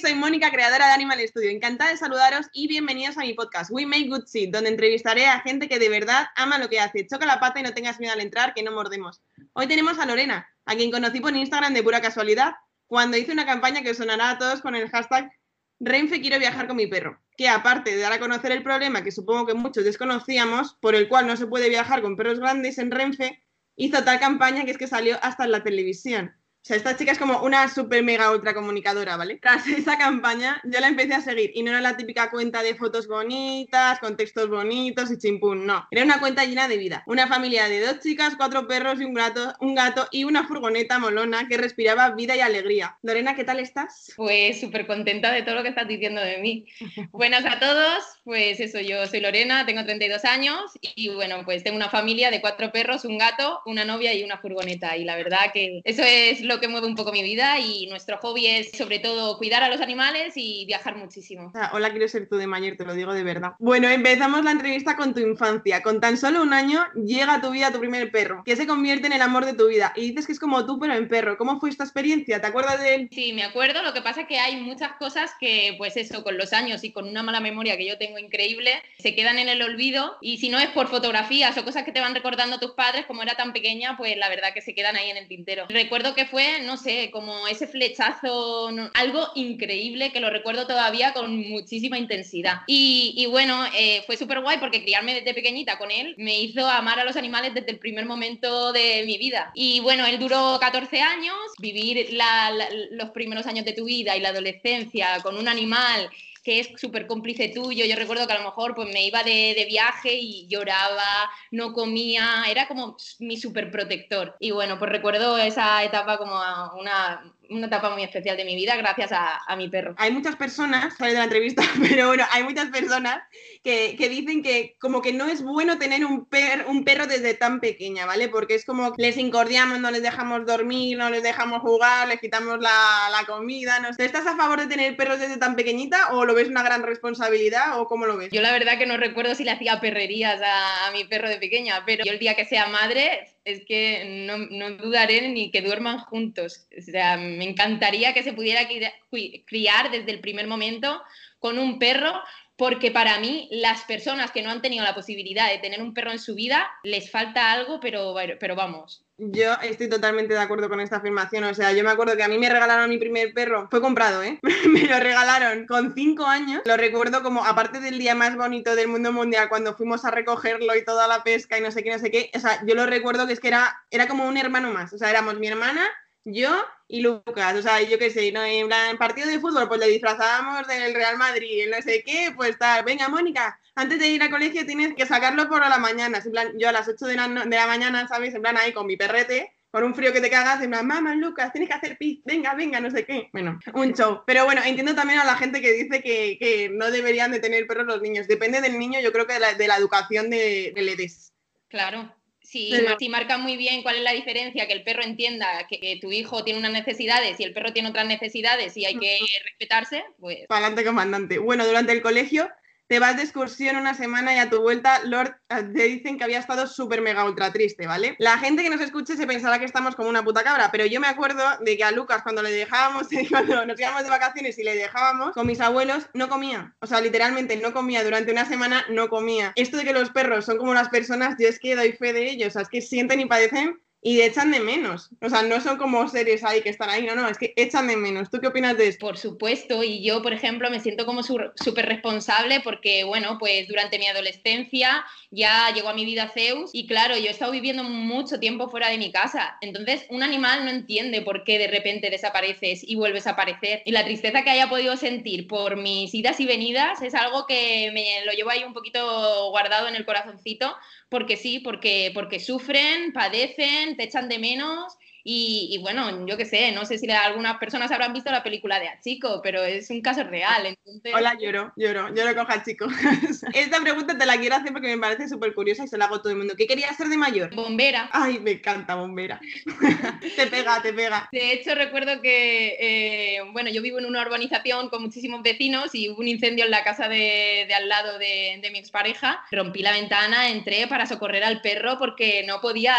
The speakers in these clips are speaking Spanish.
soy Mónica, creadora de Animal Studio. Encantada de saludaros y bienvenidos a mi podcast We Make Good Seed, donde entrevistaré a gente que de verdad ama lo que hace. Choca la pata y no tengas miedo al entrar, que no mordemos. Hoy tenemos a Lorena, a quien conocí por Instagram de pura casualidad, cuando hice una campaña que os sonará a todos con el hashtag Renfe quiero viajar con mi perro, que aparte de dar a conocer el problema que supongo que muchos desconocíamos, por el cual no se puede viajar con perros grandes en Renfe, hizo tal campaña que es que salió hasta en la televisión. Sea, esta chica es como una super mega ultra comunicadora, ¿vale? Tras esa campaña, yo la empecé a seguir y no era la típica cuenta de fotos bonitas, con textos bonitos y chimpún, no. Era una cuenta llena de vida. Una familia de dos chicas, cuatro perros y un gato, un gato y una furgoneta molona que respiraba vida y alegría. Lorena, ¿qué tal estás? Pues súper contenta de todo lo que estás diciendo de mí. Buenas a todos, pues eso, yo soy Lorena, tengo 32 años y bueno, pues tengo una familia de cuatro perros, un gato, una novia y una furgoneta. Y la verdad que eso es lo que mueve un poco mi vida y nuestro hobby es sobre todo cuidar a los animales y viajar muchísimo. hola, quiero ser tú de mayor, te lo digo de verdad. Bueno, empezamos la entrevista con tu infancia. Con tan solo un año llega a tu vida tu primer perro, que se convierte en el amor de tu vida. Y dices que es como tú, pero en perro. ¿Cómo fue esta experiencia? ¿Te acuerdas de él? Sí, me acuerdo. Lo que pasa es que hay muchas cosas que, pues eso, con los años y con una mala memoria que yo tengo increíble, se quedan en el olvido. Y si no es por fotografías o cosas que te van recordando tus padres, como era tan pequeña, pues la verdad que se quedan ahí en el tintero. Recuerdo que fue no sé, como ese flechazo, algo increíble que lo recuerdo todavía con muchísima intensidad. Y, bueno, eh, fue súper guay porque criarme desde pequeñita con él me hizo amar a los animales desde el primer momento de mi vida. Y bueno, él duró 14 años, vivir los primeros años de tu vida y la adolescencia con un animal que es súper cómplice tuyo. Yo recuerdo que a lo mejor pues me iba de, de, viaje y lloraba, no comía, era como mi súper protector. Y bueno, pues recuerdo esa etapa como una, una etapa muy especial de mi vida gracias a, a, mi perro. Hay muchas personas, sale de la entrevista, pero bueno, hay muchas personas que, que dicen que como que no es bueno tener un, per, un perro desde tan pequeña, ¿vale? Porque es como les incordiamos, no les dejamos dormir, no les dejamos jugar, les quitamos la, la comida, no sé. ¿Estás a favor de tener perros desde tan pequeñita o lo ves una gran responsabilidad o cómo lo ves? Yo la verdad que no recuerdo si le hacía perrerías a, a mi perro de pequeña, pero yo el día que sea madre es que no, dudaré ni que duerman juntos. O sea, me encantaría que se pudiera criar desde el primer momento con un perro, porque para mí las personas que no han tenido la posibilidad de tener un perro en su vida les falta algo, pero, pero vamos, yo estoy totalmente de acuerdo con esta afirmación. O sea, yo me acuerdo que a mí me regalaron mi primer perro. Fue comprado, ¿eh? me lo regalaron con cinco años. Lo recuerdo como, aparte del día más bonito del mundo mundial, cuando fuimos a recogerlo y toda la pesca y no sé qué, no sé qué. O sea, yo lo recuerdo que es que era, era como un hermano más. O sea, éramos mi hermana, yo y Lucas. O sea, yo qué sé, ¿no? en plan partido de fútbol, pues le disfrazábamos del Real Madrid, no sé qué, pues tal. Venga, Mónica, antes de ir al colegio tienes que sacarlo por la mañana. En plan, yo a las 8 de la, de la mañana, ¿sabes? En plan ahí con mi perrete, con un frío que te cagas, en plan, mamá, Lucas, tienes que hacer pis, venga, venga, no sé qué. Bueno, un show. Pero bueno, entiendo también a la gente que dice que, que no deberían de tener perros los niños. Depende del niño, yo creo que de la, de la educación de, de Ledes. Claro, si, si, marca muy bien cuál es la diferencia, que el perro entienda que, que, tu hijo tiene unas necesidades y el perro tiene otras necesidades y hay que respetarse, pues... Para adelante, comandante. Bueno, durante el colegio te vas de excursión una semana y a tu vuelta Lord eh, te dicen que había estado súper mega ultra triste, ¿vale? La gente que nos escuche se pensará que estamos como una puta cabra, pero yo me acuerdo de que a Lucas cuando le dejábamos, cuando nos íbamos de vacaciones y le dejábamos con mis abuelos, no comía. O sea, literalmente no comía durante una semana, no comía. Esto de que los perros son como las personas, yo es que doy fe de ellos, o sea, es que sienten y padecen y echan de menos. O sea, no son como seres ahí que están ahí, no, no, es que echan de menos. ¿Tú qué opinas de esto? Por supuesto, y yo, por ejemplo, me siento como súper responsable porque, bueno, pues durante mi adolescencia ya llegó a mi vida Zeus y claro, yo he estado viviendo mucho tiempo fuera de mi casa. Entonces, un animal no entiende por qué de repente desapareces y vuelves a aparecer. Y la tristeza que haya podido sentir por mis idas y venidas es algo que me lo llevo ahí un poquito guardado en el corazoncito porque sí, porque, porque sufren, padecen, te echan de menos y, bueno, yo qué sé, no sé si algunas personas habrán visto la película de Chico, pero es un caso real. Entonces... Hola, lloro, lloro, lloro con Chico. Esta pregunta te la quiero hacer porque me parece súper curiosa y se la hago a todo el mundo. ¿Qué querías ser de mayor? Bombera. Ay, me encanta bombera. te pega, te pega. De hecho, recuerdo que, eh, bueno, yo vivo en una urbanización con muchísimos vecinos y hubo un incendio en la casa de, de al lado de, de, mi expareja. Rompí la ventana, entré para socorrer al perro porque no podía,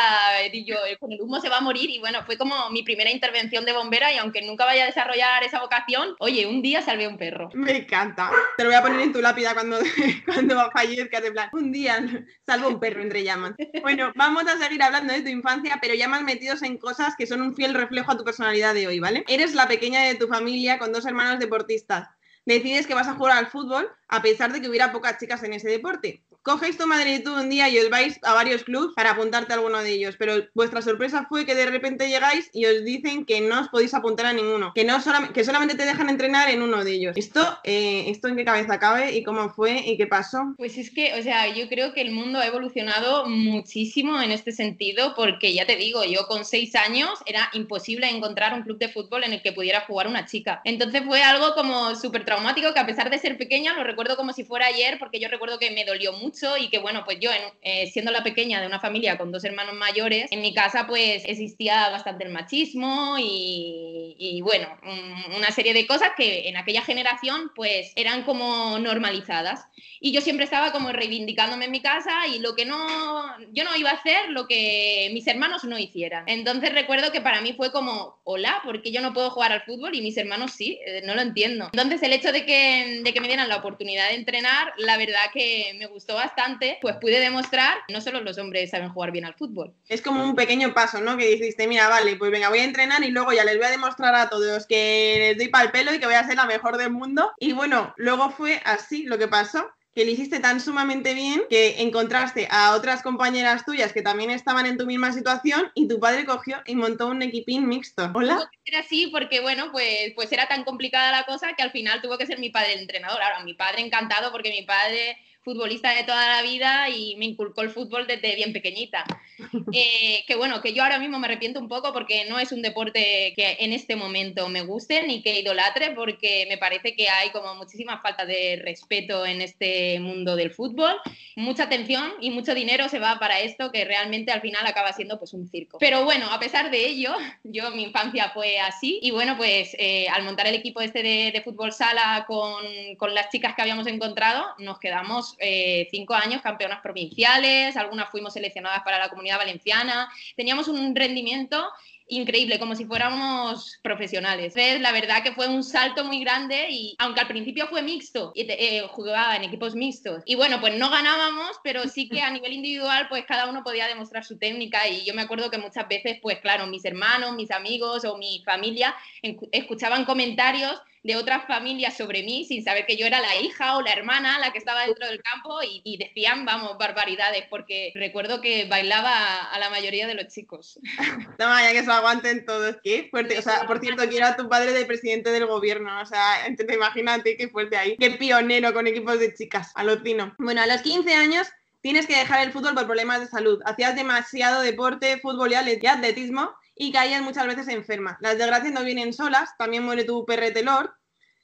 y yo, con el humo se va a morir y bueno, fue como mi primera intervención de bombera y aunque nunca vaya a desarrollar esa vocación, oye, un día salvé un perro. Me encanta. Te lo voy a poner en tu lápida cuando, cuando fallezcas, de plan, un día salvo un perro entre llamas. Bueno, vamos a seguir hablando de tu infancia, pero ya más metidos en cosas que son un fiel reflejo a tu personalidad de hoy, ¿vale? Eres la pequeña de tu familia con dos hermanos deportistas. Decides que vas a jugar al fútbol a pesar de que hubiera pocas chicas en ese deporte cogéis tu tú un día y os vais a varios clubs para apuntarte a alguno de ellos, pero vuestra sorpresa fue que de repente llegáis y os dicen que no os podéis apuntar a ninguno, que, no solamente, que solamente te dejan entrenar en uno de ellos. ¿Esto, eh, ¿Esto en qué cabeza cabe y cómo fue y qué pasó? Pues es que, o sea, yo creo que el mundo ha evolucionado muchísimo en este sentido porque ya te digo, yo con seis años era imposible encontrar un club de fútbol en el que pudiera jugar una chica. Entonces fue algo como súper traumático que a pesar de ser pequeña lo recuerdo como si fuera ayer porque yo recuerdo que me dolió mucho y que bueno, pues yo eh, siendo la pequeña de una familia con dos hermanos mayores, en mi casa pues existía bastante el machismo y, y bueno, una serie de cosas que en aquella generación pues eran como normalizadas. Y yo siempre estaba como reivindicándome en mi casa y lo que no, yo no iba a hacer lo que mis hermanos no hicieran. Entonces recuerdo que para mí fue como, hola, porque yo no puedo jugar al fútbol y mis hermanos sí, eh, no lo entiendo. Entonces el hecho de que, de que me dieran la oportunidad de entrenar, la verdad que me gustó bastante, pues pude demostrar, no solo los hombres saben jugar bien al fútbol. Es como un pequeño paso, ¿no? Que dijiste, mira, vale, pues venga, voy a entrenar y luego ya les voy a demostrar a todos que les doy para el pelo y que voy a ser la mejor del mundo. Y bueno, luego fue así lo que pasó que lo hiciste tan sumamente bien que encontraste a otras compañeras tuyas que también estaban en tu misma situación y tu padre cogió y montó un equipín mixto. Hola. Era así porque, bueno, pues, pues era tan complicada la cosa que al final tuvo que ser mi padre el entrenador. Ahora, mi padre encantado porque mi padre futbolista de toda la vida y me inculcó el fútbol desde bien pequeñita. Eh, que bueno, que yo ahora mismo me arrepiento un poco porque no es un deporte que en este momento me guste ni que idolatre porque me parece que hay como muchísima falta de respeto en este mundo del fútbol. Mucha atención y mucho dinero se va para esto que realmente al final acaba siendo pues un circo. Pero bueno, a pesar de ello, yo mi infancia fue así y bueno, pues eh, al montar el equipo este de, de fútbol sala con, con las chicas que habíamos encontrado, nos quedamos eh, cinco años campeonas provinciales, algunas fuimos seleccionadas para la comunidad valenciana, teníamos un rendimiento increíble, como si fuéramos profesionales. Entonces, la verdad que fue un salto muy grande y aunque al principio fue mixto, eh, jugaba en equipos mixtos, y bueno, pues no ganábamos, pero sí que a nivel individual, pues cada uno podía demostrar su técnica. Y yo me acuerdo que muchas veces, pues claro, mis hermanos, mis amigos o mi familia escuchaban comentarios de otras familias sobre mí sin saber que yo era la hija o la hermana la que estaba dentro del campo y, decían, vamos, barbaridades, porque recuerdo que bailaba a la mayoría de los chicos. No, vaya que se aguanten todos, qué fuerte. O sea, por cierto, que era tu padre de presidente del gobierno, o sea, entonces imagínate qué fuerte ahí. Qué pionero con equipos de chicas, alucino. Bueno, a los 15 años tienes que dejar el fútbol por problemas de salud. Hacías demasiado deporte, fútbol y atletismo y caías muchas veces enferma. Las desgracias no vienen solas, también muere tu perretelor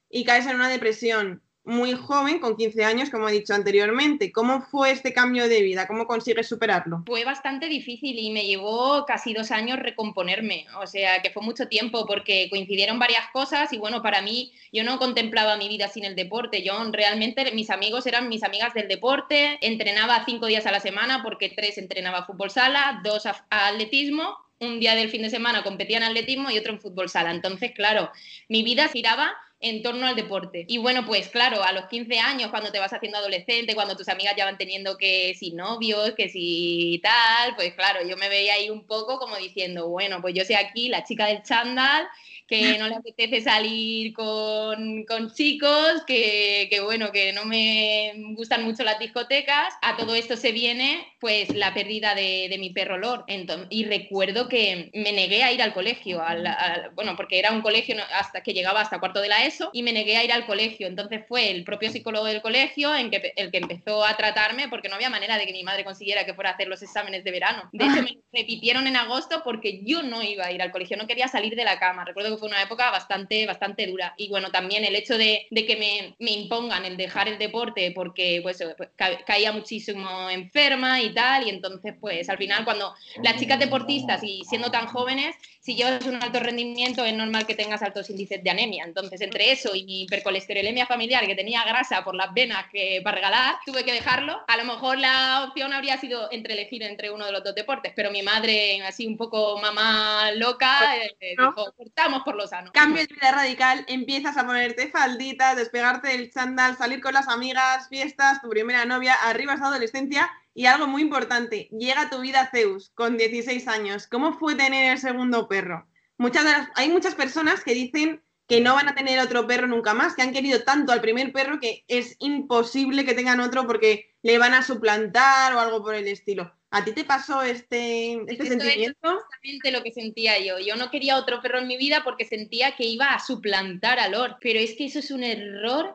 y caes en una depresión muy joven, con 15 años, como he dicho anteriormente. ¿Cómo fue este cambio de vida? ¿Cómo consigues superarlo? Fue bastante difícil y me llevó casi dos años recomponerme, o sea que fue mucho tiempo porque coincidieron varias cosas y bueno, para mí yo no contemplaba mi vida sin el deporte, yo realmente mis amigos eran mis amigas del deporte, entrenaba cinco días a la semana porque tres entrenaba fútbol sala, dos a atletismo un día del fin de semana competía en atletismo y otro en fútbol sala. Entonces, claro, mi vida giraba en torno al deporte. Y bueno, pues claro, a los 15 años, cuando te vas haciendo adolescente, cuando tus amigas ya van teniendo que si novios, que si tal, pues claro, yo me veía ahí un poco como diciendo, bueno, pues yo soy aquí la chica del chándal que no le apetece salir con, con chicos, que, que, bueno, que no me gustan mucho las discotecas. A todo esto se viene pues la pérdida de, de mi perro Lord. Entonces, y recuerdo que me negué a ir al colegio, al, bueno, porque era un colegio hasta que llegaba hasta cuarto de la ESO y me negué a ir al colegio. Entonces fue el propio psicólogo del colegio en que, el que empezó a tratarme porque no había manera de que mi madre consiguiera que fuera a hacer los exámenes de verano. De hecho, me repitieron en agosto porque yo no iba a ir al colegio, no quería salir de la cama. Recuerdo fue una época bastante, bastante dura. Y bueno, también el hecho de, de que me, me, impongan el dejar el deporte porque pues, pues caía muchísimo enferma y tal. Y entonces, pues al final, cuando las chicas deportistas y siendo tan jóvenes, si llevas un alto rendimiento es normal que tengas altos índices de anemia. Entonces, entre eso y mi hipercolesterolemia familiar, que tenía grasa por las venas que para regalar, tuve que dejarlo. A lo mejor la opción habría sido entre elegir entre uno de los dos deportes, pero mi madre, así un poco mamá loca, eh, dijo, cortamos por lo sano. Cambio de vida radical, empiezas a ponerte falditas, despegarte del chándal, salir con las amigas, fiestas, tu primera novia, arriba esa adolescencia y algo muy importante, llega a tu vida Zeus con 16 años. ¿Cómo fue tener el segundo perro? Muchas hay muchas personas que dicen que no van a tener otro perro nunca más, que han querido tanto al primer perro que es imposible que tengan otro porque le van a suplantar o algo por el estilo. ¿A ti te pasó este, este sentimiento? Es exactamente lo que sentía yo. Yo no quería otro perro en mi vida porque sentía que iba a suplantar a Lord, pero es que eso es un error.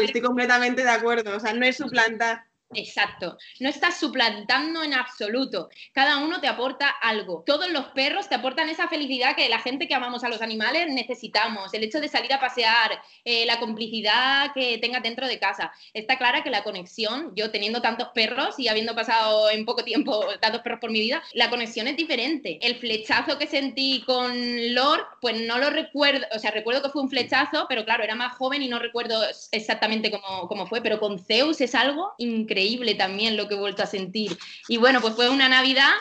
estoy completamente de acuerdo. O sea, no es suplantar. Exacto, no estás suplantando en absoluto. Cada uno te aporta algo. Todos los perros te aportan esa felicidad que la gente que amamos a los animales necesitamos. El hecho de salir a pasear, eh, la complicidad que tengas dentro de casa. Está clara que la conexión, yo teniendo tantos perros y habiendo pasado en poco tiempo tantos perros por mi vida, la conexión es diferente. El flechazo que sentí con Lord, pues no lo recuerdo, o sea, recuerdo que fue un flechazo, pero claro, era más joven y no recuerdo exactamente cómo, cómo fue, pero con Zeus es algo increíble increíble también lo que he vuelto a sentir. Y bueno, pues fue una Navidad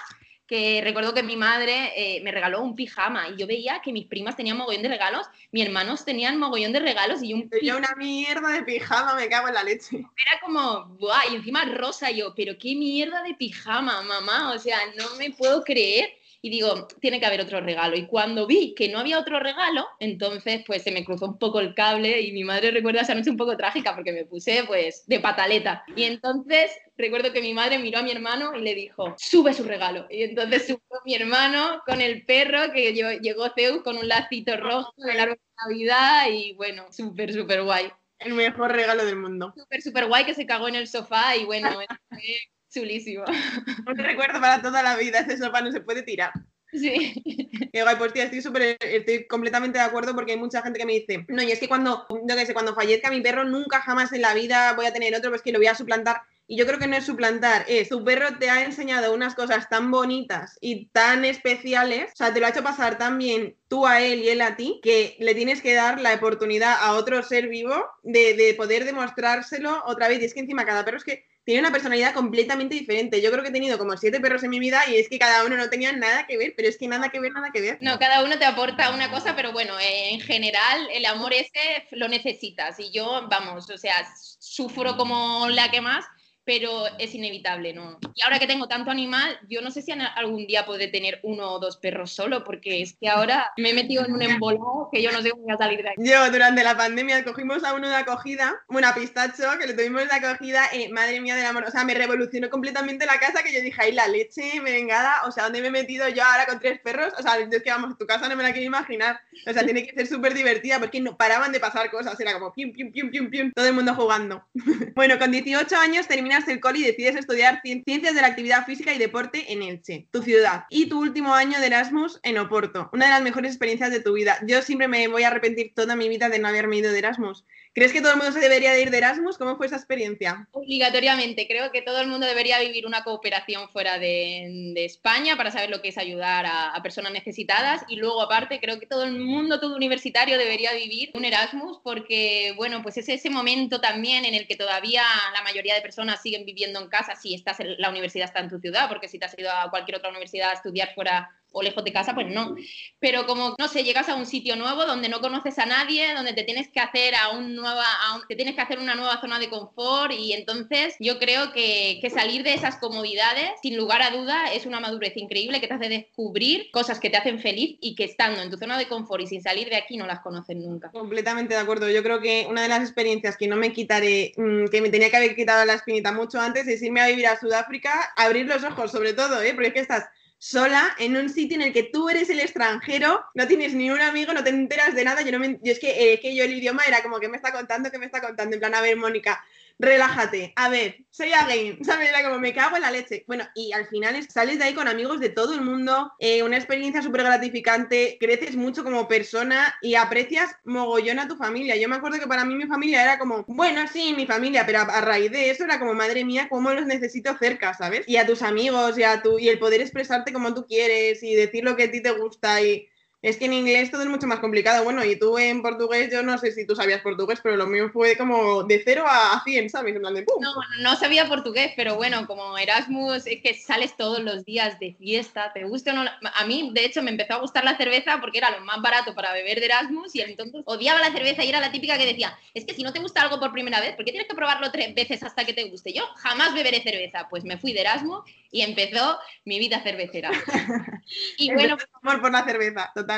que recuerdo que mi madre eh, me regaló un pijama y yo veía que mis primas tenían mogollón de regalos, mis hermanos tenían mogollón de regalos y un Tenía una mierda de pijama, me cago en la leche. Era como, ¡buah! Y encima rosa yo, pero qué mierda de pijama, mamá, o sea, no me puedo creer y digo, tiene que haber otro regalo. Y cuando vi que no había otro regalo, entonces pues se me cruzó un poco el cable y mi madre recuerda esa noche un poco trágica porque me puse pues de pataleta. Y entonces recuerdo que mi madre miró a mi hermano y le dijo, sube su regalo. Y entonces subió mi hermano con el perro que llegó Zeus con un lacito rojo del árbol de Navidad y bueno, súper, súper guay. El mejor regalo del mundo. Súper, súper guay que se cagó en el sofá y bueno, Chulísimo. Un recuerdo para toda la vida, ese sofá no se puede tirar. Sí. Qué guay, pues tía, estoy súper, estoy completamente de acuerdo porque hay mucha gente que me dice, no, y es que cuando, no que sé, cuando fallezca mi perro, nunca jamás en la vida voy a tener otro, pues que lo voy a suplantar. Y yo creo que no es suplantar, es tu perro te ha enseñado unas cosas tan bonitas y tan especiales, o sea, te lo ha hecho pasar tan bien tú a él y él a ti, que le tienes que dar la oportunidad a otro ser vivo de, de poder demostrárselo otra vez. Y es que encima cada perro es que tiene una personalidad completamente diferente. Yo creo que he tenido como siete perros en mi vida y es que cada uno no tenía nada que ver, pero es que nada que ver, nada que ver. No, cada uno te aporta una cosa, pero bueno, en general el amor ese lo necesitas y yo, vamos, o sea, sufro como la que más pero es inevitable, ¿no? Y ahora que tengo tanto animal, yo no sé si algún día podré tener uno o dos perros solo, porque es que ahora me he metido en un embolado que yo no sé cómo voy a salir de aquí. Yo, durante la pandemia, cogimos a uno de acogida, bueno, a Pistacho, que le tuvimos de acogida, madre mía del amor, o sea, me revolucionó completamente la casa, que yo dije, ay, la leche merengada, o sea, ¿dónde me he metido yo ahora con tres perros? O sea, es que vamos, tu casa no me la quiero imaginar, o sea, tiene que ser súper divertida, porque no paraban de pasar cosas, era como pium, pium, pium, pium, pium, todo el mundo jugando. bueno, con 18 años terminas el cole y decides estudiar ciencias de la actividad física y deporte en Elche, tu ciudad. Y tu último año de Erasmus en Oporto, una de las mejores experiencias de tu vida. Yo siempre me voy a arrepentir toda mi vida de no haberme ido de Erasmus. ¿Crees que todo el mundo se debería de ir de Erasmus? ¿Cómo fue esa experiencia? Obligatoriamente. Creo que todo el mundo debería vivir una cooperación fuera de, España para saber lo que es ayudar a, a, personas necesitadas. Y luego, aparte, creo que todo el mundo, todo universitario, debería vivir un Erasmus porque, bueno, pues es ese momento también en el que todavía la mayoría de personas siguen viviendo en casa si estás en, la universidad está en tu ciudad, porque si te has ido a cualquier otra universidad a estudiar fuera o lejos de casa, pues no. Pero como, no sé, llegas a un sitio nuevo donde no conoces a nadie, donde te tienes que hacer a un nueva, te tienes que hacer una nueva zona de confort y entonces yo creo que, que, salir de esas comodidades, sin lugar a duda, es una madurez increíble que te hace descubrir cosas que te hacen feliz y que estando en tu zona de confort y sin salir de aquí no las conoces nunca. Completamente de acuerdo. Yo creo que una de las experiencias que no me quitaré, mm, que me tenía que haber quitado la espinita mucho antes, es irme a vivir a Sudáfrica, abrir los ojos sobre todo, ¿eh? porque es que estás sola en un sitio en el que tú eres el extranjero, no tienes ni un amigo, no te enteras de nada. Yo, no me, yo es que, eh, que yo el idioma era como que me está contando, que me está contando. En plan, a ver, Mónica, relájate, a ver, soy again, ¿sabes? Era como me cago en la leche. Bueno, y al final sales de ahí con amigos de todo el mundo, eh, una experiencia súper gratificante, creces mucho como persona y aprecias mogollón a tu familia. Yo me acuerdo que para mí mi familia era como, bueno, sí, mi familia, pero a, raíz de eso era como, madre mía, cómo los necesito cerca, ¿sabes? Y a tus amigos y, a tu, y el poder expresarte como tú quieres y decir lo que a ti te gusta y Es que en inglés todo es mucho más complicado. Bueno, y tú en portugués, yo no sé si tú sabías portugués, pero lo mío fue como de 0 a 100, ¿sabes? En plan de ¡pum! No, no sabía portugués, pero bueno, como Erasmus es que sales todos los días de fiesta, te gusta o no. A mí, de hecho, me empezó a gustar la cerveza porque era lo más barato para beber de Erasmus y entonces odiaba la cerveza y era la típica que decía, es que si no te gusta algo por primera vez, ¿por qué tienes que probarlo tres veces hasta que te guste? Yo jamás beberé cerveza. Pues me fui de Erasmus y empezó mi vida cervecera. y bueno, amor por la cerveza, total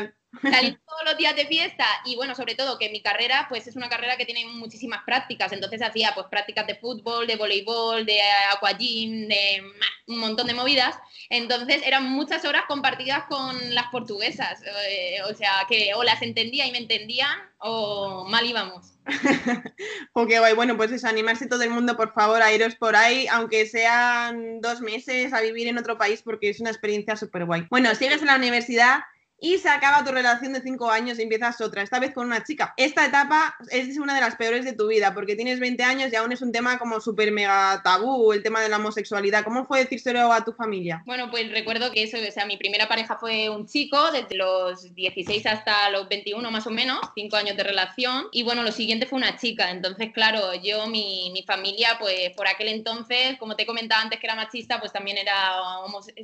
salir todos los días de fiesta y bueno, sobre todo que mi carrera pues es una carrera que tiene muchísimas prácticas, entonces hacía pues prácticas de fútbol, de voleibol, de aquagym, de un montón de movidas, entonces eran muchas horas compartidas con las portuguesas, eh, o sea que o las entendía y me entendían o mal íbamos. ok, guay. Bueno, pues eso, animarse todo el mundo, por favor, a iros por ahí, aunque sean dos meses a vivir en otro país, porque es una experiencia súper guay. Bueno, sigues en la universidad, y se acaba tu relación de cinco años y empiezas otra, esta vez con una chica. Esta etapa es una de las peores de tu vida porque tienes 20 años y aún es un tema como súper mega tabú, el tema de la homosexualidad. ¿Cómo fue decírselo a tu familia? Bueno, pues recuerdo que eso, o sea, mi primera pareja fue un chico desde los 16 hasta los 21 más o menos, cinco años de relación. Y bueno, lo siguiente fue una chica. Entonces, claro, yo, mi, mi familia, pues por aquel entonces, como te comentaba antes que era machista, pues también era,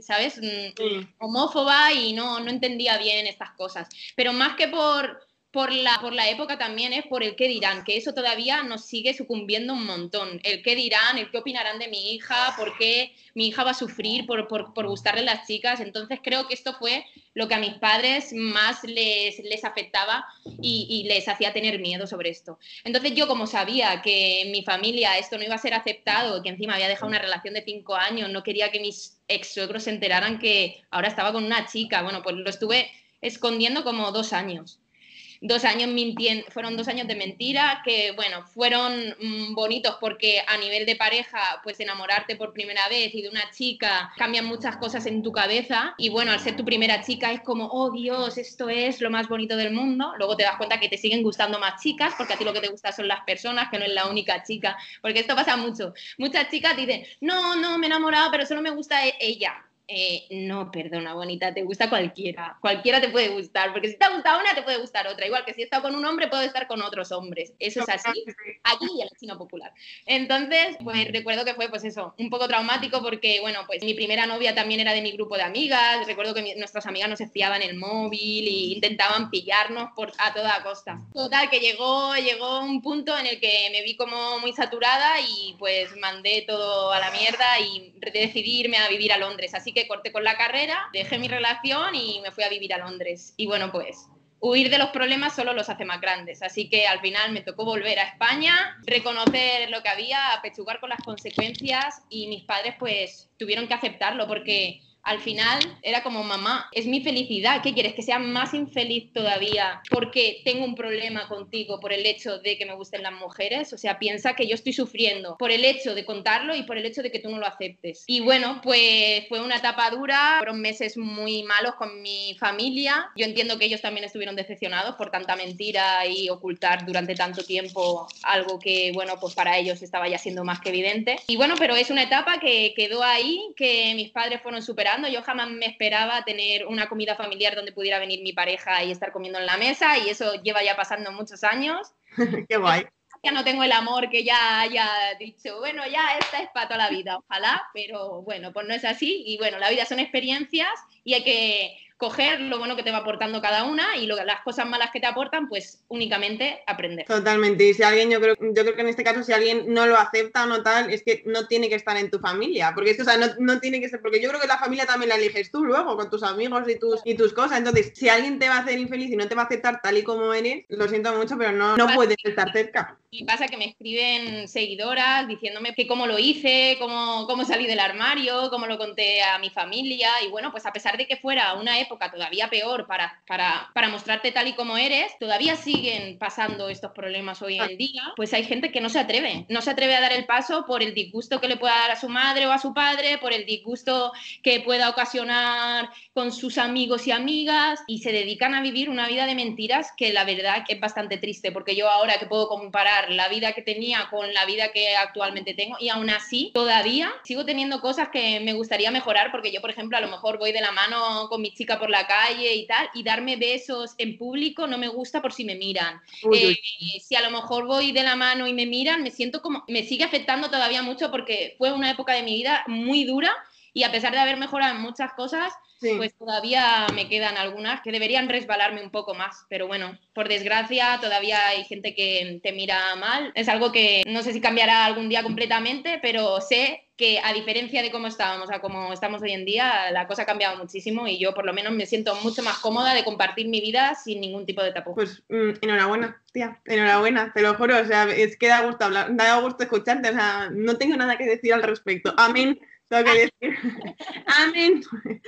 ¿sabes? Mm, homófoba y no, no entendía bien en estas cosas. Pero más que por, por la, por la época también es por el qué dirán, que eso todavía nos sigue sucumbiendo un montón. El qué dirán, el qué opinarán de mi hija, por qué mi hija va a sufrir por, por, por gustarle las chicas. Entonces creo que esto fue lo que a mis padres más les, les afectaba y, y, les hacía tener miedo sobre esto. Entonces yo como sabía que en mi familia esto no iba a ser aceptado, que encima había dejado una relación de cinco años, no quería que mis ex suegros se enteraran que ahora estaba con una chica, bueno, pues lo estuve escondiendo como dos años dos años mintiendo, fueron dos años de mentira que, bueno, fueron mm, bonitos porque a nivel de pareja, pues enamorarte por primera vez y de una chica cambian muchas cosas en tu cabeza. Y bueno, al ser tu primera chica es como, oh Dios, esto es lo más bonito del mundo, luego te das cuenta que te siguen gustando más chicas porque a ti lo que te gusta son las personas, que no es la única chica, porque esto pasa mucho. Muchas chicas dicen, no, no, me he enamorado, pero solo me gusta e-, ella eh, no, perdona, bonita, te gusta cualquiera. Cualquiera te puede gustar, porque si te gusta una, te puede gustar otra. Igual que si he estado con un hombre, puedo estar con otros hombres. Eso es así, aquí y en la China popular. Entonces, pues recuerdo que fue, pues eso, un poco traumático porque, bueno, pues mi primera novia también era de mi grupo de amigas. Recuerdo que nuestras amigas nos espiaban el móvil e intentaban pillarnos por, a toda costa. Total, que llegó, llegó un punto en el que me vi como muy saturada y pues mandé todo a la mierda y decidí irme a vivir a Londres. Así que corté con la carrera, dejé mi relación y me fui a vivir a Londres. Y bueno, pues huir de los problemas solo los hace más grandes. Así que al final me tocó volver a España, reconocer lo que había, apechugar con las consecuencias y mis padres pues tuvieron que aceptarlo porque al final era como, mamá, es mi felicidad, ¿qué quieres? Que sea más infeliz todavía porque tengo un problema contigo por el hecho de que me gusten las mujeres, o sea, piensa que yo estoy sufriendo por el hecho de contarlo y por el hecho de que tú no lo aceptes. Y bueno, pues fue una etapa dura, fueron meses muy malos con mi familia, yo entiendo que ellos también estuvieron decepcionados por tanta mentira y ocultar durante tanto tiempo algo que, bueno, pues para ellos estaba ya siendo más que evidente. Y bueno, pero es una etapa que quedó ahí, que mis padres fueron yo jamás me esperaba tener una comida familiar donde pudiera venir mi pareja y estar comiendo en la mesa y eso lleva ya pasando muchos años. Qué guay. Ya no tengo el amor que ya haya dicho, bueno, ya esta es para toda la vida, ojalá, pero bueno, pues no es así y bueno, la vida son experiencias y hay que coger lo bueno que te va aportando cada una y lo, las cosas malas que te aportan, pues únicamente aprender. Totalmente. Y si alguien, yo creo, yo creo que en este caso, si alguien no lo acepta o no tal, es que no tiene que estar en tu familia. Porque esto, o sea, no, no, tiene que ser, porque yo creo que la familia también la eliges tú luego, con tus amigos y tus, y tus cosas. Entonces, si alguien te va a hacer infeliz y no te va a aceptar tal y como eres, lo siento mucho, pero no, no puedes estar cerca. Y pasa que me escriben seguidoras diciéndome que cómo lo hice, cómo, cómo salí del armario, cómo lo conté a mi familia. Y bueno, pues a pesar de que fuera una época todavía peor para, para, para mostrarte tal y como eres, todavía siguen pasando estos problemas hoy en día. Pues hay gente que no se atreve, no se atreve a dar el paso por el disgusto que le pueda dar a su madre o a su padre, por el disgusto que pueda ocasionar con sus amigos y amigas y se dedican a vivir una vida de mentiras que la verdad es bastante triste porque yo ahora que puedo comparar la vida que tenía con la vida que actualmente tengo y aún así todavía sigo teniendo cosas que me gustaría mejorar porque yo, por ejemplo, a lo mejor voy de la mano con mi chica por la calle y tal, y darme besos en público no me gusta por si me miran. Uy, uy. Eh, si a lo mejor voy de la mano y me miran, me siento como, me sigue afectando todavía mucho porque fue una época de mi vida muy dura y a pesar de haber mejorado en muchas cosas, Sí. pues todavía me quedan algunas que deberían resbalarme un poco más. Pero bueno, por desgracia todavía hay gente que te mira mal. Es algo que no sé si cambiará algún día completamente, pero sé que a diferencia de cómo estábamos a cómo estamos hoy en día, la cosa ha cambiado muchísimo y yo por lo menos me siento mucho más cómoda de compartir mi vida sin ningún tipo de tapujo. Pues mm, enhorabuena, tía, enhorabuena, te lo juro, o sea, es que da gusto hablar, da gusto escucharte, o sea, no tengo nada que decir al respecto. Amén, tengo que decir. Amén.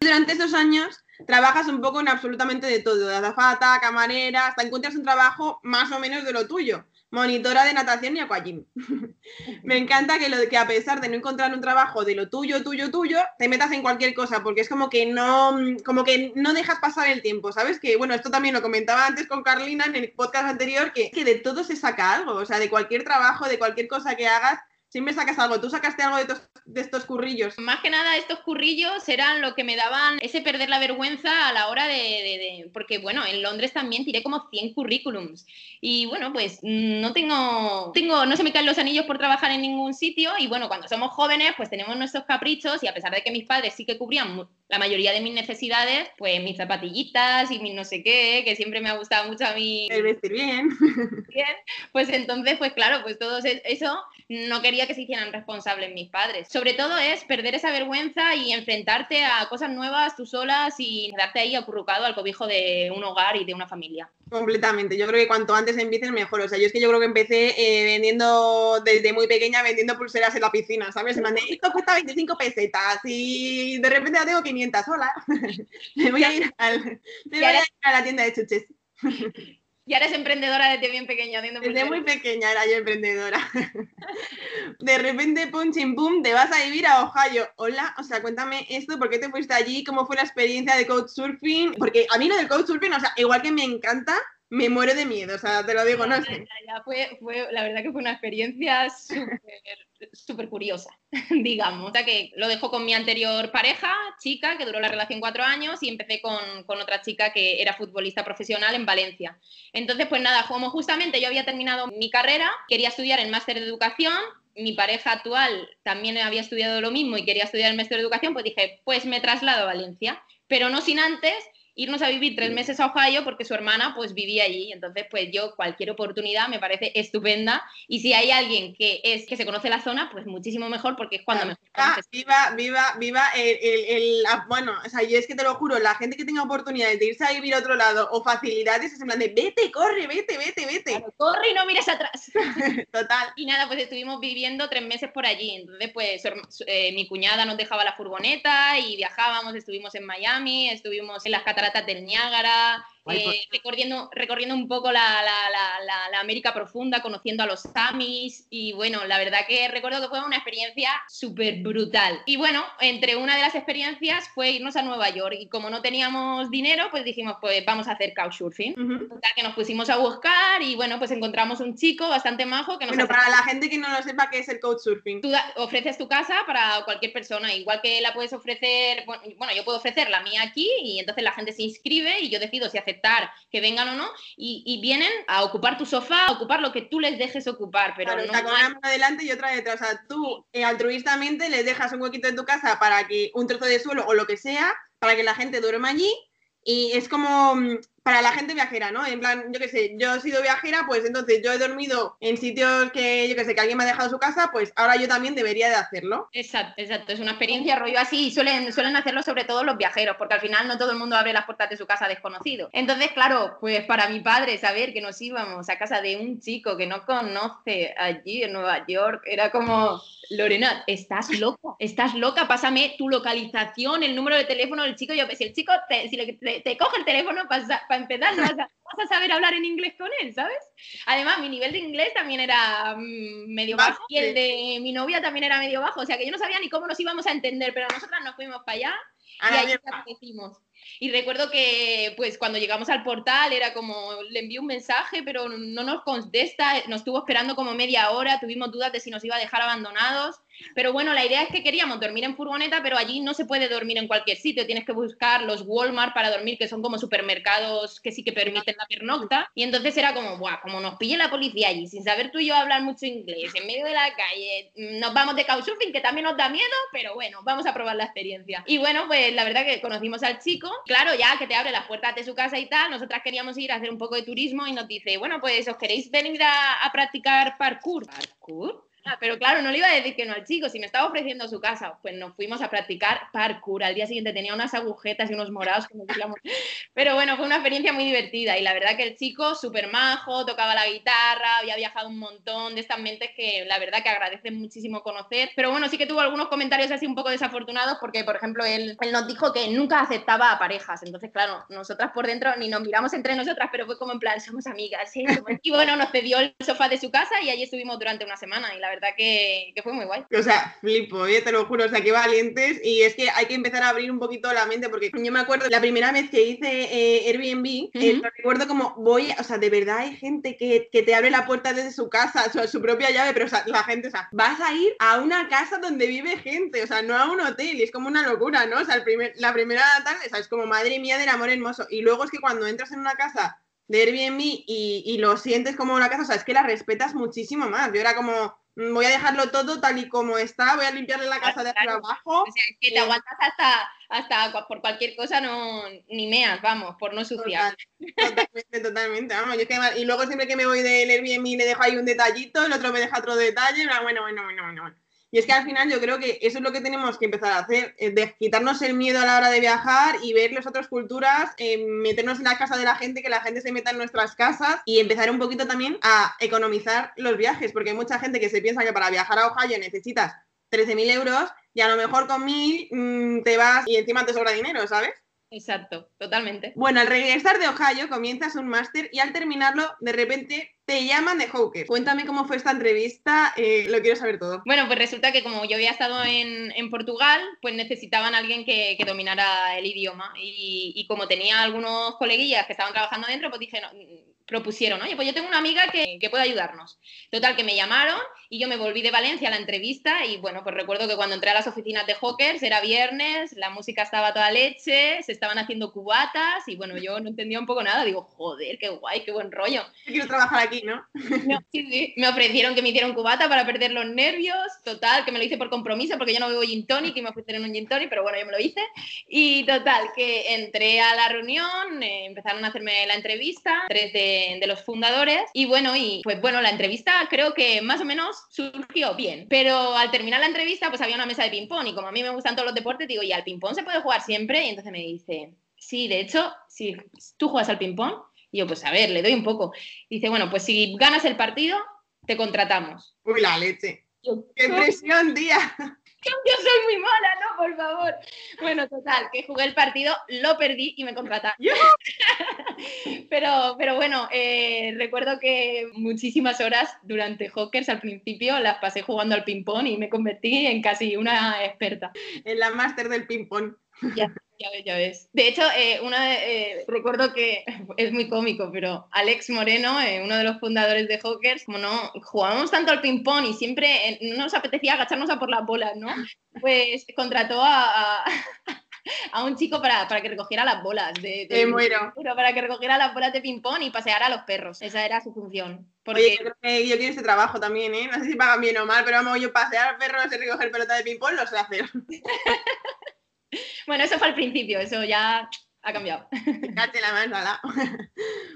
Durante esos años trabajas un poco en absolutamente de todo, de azafata, camarera, hasta encuentras un trabajo más o menos de lo tuyo. Monitora de natación y aquagym. Me encanta que, lo, que a pesar de no encontrar un trabajo de lo tuyo, tuyo, tuyo, te metas en cualquier cosa, porque es como que no, como que no dejas pasar el tiempo, ¿sabes? Que bueno, esto también lo comentaba antes con Carlina en el podcast anterior, que, que de todo se saca algo, o sea, de cualquier trabajo, de cualquier cosa que hagas, siempre sacas algo. ¿Tú sacaste algo de, de estos currillos? Más que nada estos currillos eran lo que me daban ese perder la vergüenza a la hora de, porque bueno, en Londres también tiré como 100 currículums y bueno, pues mm, no tengo, tengo, no se me caen los anillos por trabajar en ningún sitio y bueno, cuando somos jóvenes pues tenemos nuestros caprichos y a pesar de que mis padres sí que cubrían la mayoría de mis necesidades, pues mis zapatillitas y mis no sé qué, que siempre me ha gustado mucho a mí El vestir bien. bien, pues entonces, pues claro, pues todo eso no quería que se hicieran responsables mis padres. Sobre todo es perder esa vergüenza y enfrentarte a cosas nuevas tú solas y quedarte ahí acurrucado al cobijo de un hogar y de una familia. Completamente. Yo creo que cuanto antes empieces, mejor. O sea, yo es que yo creo que empecé eh, vendiendo desde muy pequeña, vendiendo pulseras en la piscina, ¿sabes? En plan esto cuesta 25 pesetas y de repente ya tengo 500. Hola. me voy a ir, al- me voy a, ir a la tienda de chuches. Y eres emprendedora desde bien pequeña Desde muy pequeña era yo emprendedora. De repente, pum, chim, pum, te vas a vivir a Ohio. Hola, o sea, cuéntame esto, ¿por qué te fuiste allí? ¿Cómo fue la experiencia de couchsurfing? Porque a mí lo del couchsurfing, o sea, igual que me encanta, me muero de miedo, o sea, te lo digo, no sé. fue, fue, la verdad que fue una experiencia súper súper curiosa, digamos. O sea que lo dejó con mi anterior pareja, chica, que duró la relación cuatro años, y empecé con, con otra chica que era futbolista profesional en Valencia. Entonces, pues nada, como justamente yo había terminado mi carrera, quería estudiar el máster de educación, mi pareja actual también había estudiado lo mismo y quería estudiar el máster de educación, pues dije, pues me traslado a Valencia, pero no sin antes irnos a vivir tres meses a Ohio porque su hermana pues vivía allí. Entonces, pues yo cualquier oportunidad me parece estupenda y si hay alguien que es que se conoce la zona, pues muchísimo mejor porque es cuando mejor Ah, viva, viva, viva el, el- el- bueno, o sea, yo es que te lo juro, la gente que tenga oportunidades de irse a vivir a otro lado o facilidades es en plan de vete, corre, vete, vete, vete. Claro, corre y no mires atrás. Total. Y nada, pues estuvimos viviendo tres meses por allí. Entonces, pues eh, mi cuñada nos dejaba la furgoneta y viajábamos, estuvimos en Miami, estuvimos en las cataratas del Niágara, eh, pues- recorriendo, recorriendo un poco la, la- la- la- América profunda, conociendo a los Samis. Y bueno, la verdad que recuerdo que fue una experiencia súper brutal. Y bueno, entre una de las experiencias fue irnos a Nueva York. Y como no teníamos dinero, pues dijimos, pues vamos a hacer couchsurfing. Ujú. Total, que nos pusimos a buscar y bueno, pues encontramos un chico bastante majo que nos Bueno, para la gente que no lo sepa qué es el couchsurfing. Tú ofreces tu casa para cualquier persona, igual que la puedes ofrecer, bueno, yo puedo ofrecer la mía aquí y entonces la gente se inscribe y yo decido si aceptar que vengan o no y, y vienen a ocupar tu sofá, a ocupar lo que tú les dejes ocupar, pero Claro, no sea, con una mano adelante y otra detrás. O sea, tú eh, altruistamente les dejas un huequito en tu casa para que un trozo de suelo o lo que sea, para que la gente duerma allí. Y es como mm, para la gente viajera, ¿no? En plan, yo qué sé, yo he sido viajera, pues entonces yo he dormido en sitios que, yo qué sé, que alguien me ha dejado su casa, pues ahora yo también debería de hacerlo. Exacto, exacto, es una experiencia rollo así suelen, suelen hacerlo sobre todo los viajeros, porque al final no todo el mundo abre las puertas de su casa desconocido. Entonces, claro, pues para mi padre saber que nos íbamos a casa de un chico que no conoce allí en Nueva York, era como, Lorena, estás loca, estás loca, pásame tu localización, el número de teléfono del chico, yo si el chico te, si le- te, coge el teléfono para empezar, no vas, a, vas a saber hablar en inglés con él, ¿sabes? Además, mi nivel de inglés también era mm, medio Bajo, bajo y el de mi novia también era medio bajo, o sea que yo no sabía ni cómo nos íbamos a entender, pero nosotras nos fuimos para allá A y ahí aparecimos. Y recuerdo que, pues, cuando llegamos al portal era como, le envié un mensaje, pero no nos contesta, nos estuvo esperando como media hora, tuvimos dudas de si nos iba a dejar abandonados. Pero bueno, la idea es que queríamos dormir en furgoneta, pero allí no se puede dormir en cualquier sitio. Tienes que buscar los Walmart para dormir, que son como supermercados que sí que permiten la pernocta. Y entonces era como, Buah, como nos pille la policía allí, sin saber tú y yo hablar mucho inglés, en medio de la calle, nos vamos de couchsurfing, que también nos da miedo, pero bueno, vamos a probar la experiencia. Y bueno, pues la verdad que conocimos al chico, claro, ya que te abre las puertas de su casa y tal, nosotras queríamos ir a hacer un poco de turismo y nos dice, bueno, pues os queréis venir a, a practicar parkour. ¿Parkour? Ah, pero claro, no le iba a decir que no al chico, si me estaba ofreciendo su casa, pues nos fuimos a practicar parkour. Al día siguiente tenía unas agujetas y unos morados que nos Pero bueno, fue una experiencia muy divertida y la verdad que el chico, súper majo, tocaba la guitarra, había viajado un montón de estas mentes que la verdad que agradecen muchísimo conocer. Pero bueno, sí que tuvo algunos comentarios así un poco desafortunados porque, por ejemplo, él, él nos dijo que nunca aceptaba a parejas. Entonces, claro, nosotras por dentro ni nos miramos entre nosotras, pero fue como en plan, somos amigas. ¿sí? Y bueno, nos cedió el sofá de su casa y allí estuvimos durante una semana y la verdad verdad que, que, fue muy guay. O sea, flipo, ¿eh? te lo juro, o sea, qué valientes. Y es que hay que empezar a abrir un poquito la mente, porque yo me acuerdo la primera vez que hice eh, Airbnb, uh recuerdo como voy, o sea, de verdad hay gente que, que, te abre la puerta desde su casa, o sea, su propia llave, pero o sea, la gente, o sea, vas a ir a una casa donde vive gente, o sea, no a un hotel, y es como una locura, ¿no? O sea, el primer, la primera tarde, o sea, es como madre mía del amor hermoso. Y luego es que cuando entras en una casa de Airbnb y, y, lo sientes como una casa, o sea, es que la respetas muchísimo más. Yo era como, voy a dejarlo todo tal y como está, voy a limpiarle la casa de arriba abajo. O sea, es que te eh, aguantas hasta, hasta por cualquier cosa, no, ni meas, vamos, por no suciar. totalmente, totalmente, vamos. y luego siempre que me voy del Airbnb le dejo ahí un detallito, el otro me deja otro detalle, bueno, bueno, bueno, bueno. Y es que al final yo creo que eso es lo que tenemos que empezar a hacer, eh, de quitarnos el miedo a la hora de viajar y ver las otras culturas, eh, meternos en la casa de la gente, que la gente se meta en nuestras casas y empezar un poquito también a economizar los viajes, porque hay mucha gente que se piensa que para viajar a Ohio necesitas 13.000 euros y a lo mejor con 1.000 mm, te vas y encima te sobra dinero, ¿sabes? Exacto, totalmente. Bueno, al regresar de Ohio comienzas un máster y al terminarlo de repente te llaman de Hawker. Cuéntame cómo fue esta entrevista, eh, lo quiero saber todo. Bueno, pues resulta que como yo había estado en, en Portugal, pues necesitaban a alguien que, que dominara el idioma y, y, como tenía algunos coleguillas que estaban trabajando dentro, pues dije, no, propusieron, oye, pues yo tengo una amiga que, que, puede ayudarnos. Total, que me llamaron y yo me volví de Valencia a la entrevista y bueno, pues recuerdo que cuando entré a las oficinas de Hawkers era viernes, la música estaba toda leche, se estaban haciendo cubatas y bueno, yo no entendía un poco nada, digo, joder, qué guay, qué buen rollo. Quiero trabajar aquí, ¿no? sí, sí. Me ofrecieron que me hiciera un cubata para perder los nervios, total, que me lo hice por compromiso porque yo no bebo gin tonic y me ofrecieron un gin tonic, pero bueno, yo me lo hice. Y total, que entré a la reunión, eh, empezaron a hacerme la entrevista, tres de de, los fundadores. Y bueno, y pues bueno, la entrevista creo que más o menos surgió bien. Pero al terminar la entrevista, pues había una mesa de ping-pong. Y como a mí me gustan todos los deportes, digo, ¿y al ping-pong se puede jugar siempre? Y entonces me dice, sí, de hecho, si tú juegas al ping-pong, y yo, pues a ver, le doy un poco. Dice, bueno, pues si ganas el partido, te contratamos. Uy, la leche. ¡Qué presión, tía! Yo soy muy mala, ¿no? Por favor. Bueno, total, que jugué el partido, lo perdí y me contrataron. pero, pero bueno, eh, recuerdo que muchísimas horas durante Hawkers al principio las pasé jugando al ping-pong y me convertí en casi una experta. En la máster del ping-pong. Ya, ya ves, ya ves. De hecho, eh, una, eh, recuerdo que es muy cómico, pero Alex Moreno, eh, uno de los fundadores de Hawkers, como no jugábamos tanto al ping-pong y siempre no nos apetecía agacharnos a por las bolas, ¿no? Pues contrató a, a, un chico para, para, que recogiera las bolas. De, de muero. Para que recogiera las bolas de ping-pong y paseara a los perros. Esa era su función. Porque... Oye, yo creo que yo quiero ese trabajo también, ¿eh? No sé si pagan bien o mal, pero vamos, yo pasear perros y recoger pelota de ping-pong lo sé hacer. Bueno, eso fue al principio, eso ya ha cambiado. la mano,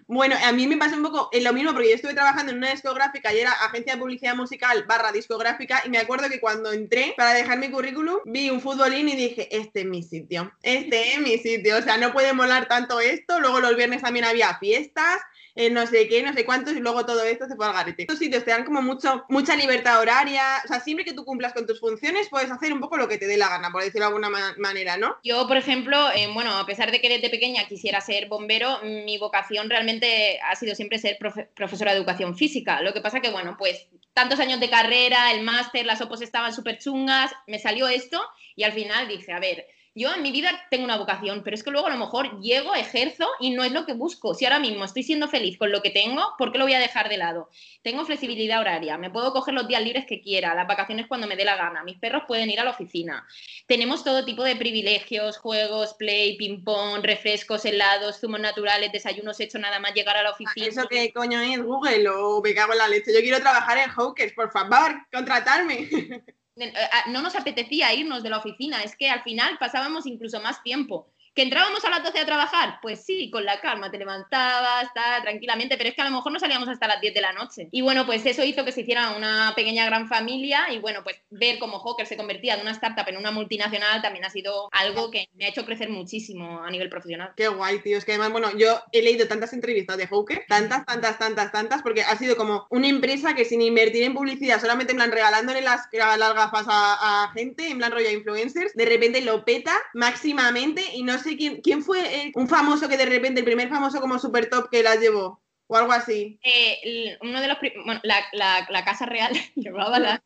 bueno, a mí me pasó un poco lo mismo porque yo estuve trabajando en una discográfica y era agencia de publicidad musical barra discográfica y me acuerdo que cuando entré para dejar mi currículum vi un futbolín y dije, este es mi sitio, este es mi sitio, o sea, no puede molar tanto esto, luego los viernes también había fiestas, eh, no sé qué, no sé cuántos, y luego todo esto se fue al garete. Estos sitios te dan como mucho, mucha libertad horaria, o sea, siempre que tú cumplas con tus funciones, puedes hacer un poco lo que te dé la gana, por decirlo de alguna manera, ¿no? Yo, por ejemplo, eh, bueno, a pesar de que desde pequeña quisiera ser bombero, mi vocación realmente ha sido siempre ser profesora de educación física. Lo que pasa que, bueno, pues tantos años de carrera, el máster, las opos estaban súper chungas, me salió esto y al final dije, a ver, yo en mi vida tengo una vocación, pero es que luego a lo mejor llego, ejerzo y no es lo que busco. Si ahora mismo estoy siendo feliz con lo que tengo, ¿por qué lo voy a dejar de lado? Tengo flexibilidad horaria, me puedo coger los días libres que quiera, las vacaciones cuando me dé la gana, mis perros pueden ir a la oficina. Tenemos todo tipo de privilegios, juegos, play, ping-pong, refrescos, helados, zumos naturales, desayunos hechos nada más llegar a la oficina. ¿Eso qué coño es Google o me cago en la leche? Yo quiero trabajar en Hawkers, por favor, contratarme. Eh, no nos apetecía irnos de la oficina, es que al final pasábamos incluso más tiempo. ¿Que entrábamos a las 12 a trabajar? Pues sí, con la calma, te levantabas, está, tranquilamente, pero es que a lo mejor no salíamos hasta las 10 de la noche. Y bueno, pues eso hizo que se hiciera una pequeña gran familia y bueno, pues ver cómo Hawker se convertía de una startup en una multinacional también ha sido algo que me ha hecho crecer muchísimo a nivel profesional. Qué guay, tío. Es que además, bueno, yo he leído tantas entrevistas de Hawker, tantas, tantas, tantas, tantas, porque ha sido como una empresa que sin invertir en publicidad, solamente en plan regalándole las, gafas a, a gente, en plan rollo influencers, de repente lo peta máximamente y no sé quién, quién fue un famoso que de repente, el primer famoso como super top que las llevó. O algo así. Eh, uno de los bueno, la, la, Casa Real llevaba la,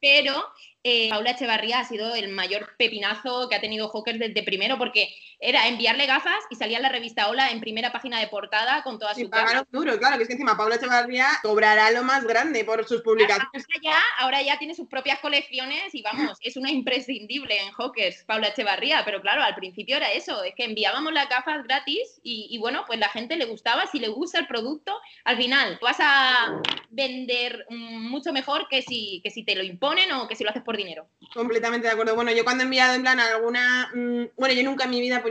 pero eh, Paula Echevarría ha sido el mayor pepinazo que ha tenido Hawker desde primero, porque era enviarle gafas y salía en la revista Hola en primera página de portada con todas sus pagaron duro, claro, que es que encima Paula Echevarría cobrará lo más grande por sus publicaciones. Ahora ya, ahora ya tiene sus propias colecciones y vamos, es una imprescindible en Hawkers, Paula Echevarría, pero claro, al principio era eso, es que enviábamos las gafas gratis y, y bueno, pues la gente le gustaba, si le gusta el producto, al final vas a vender mucho mejor que si, que si te lo imponen o que si lo haces por dinero. Completamente de acuerdo. Bueno, yo cuando he enviado en plan alguna. Mmm, bueno, yo nunca en mi vida.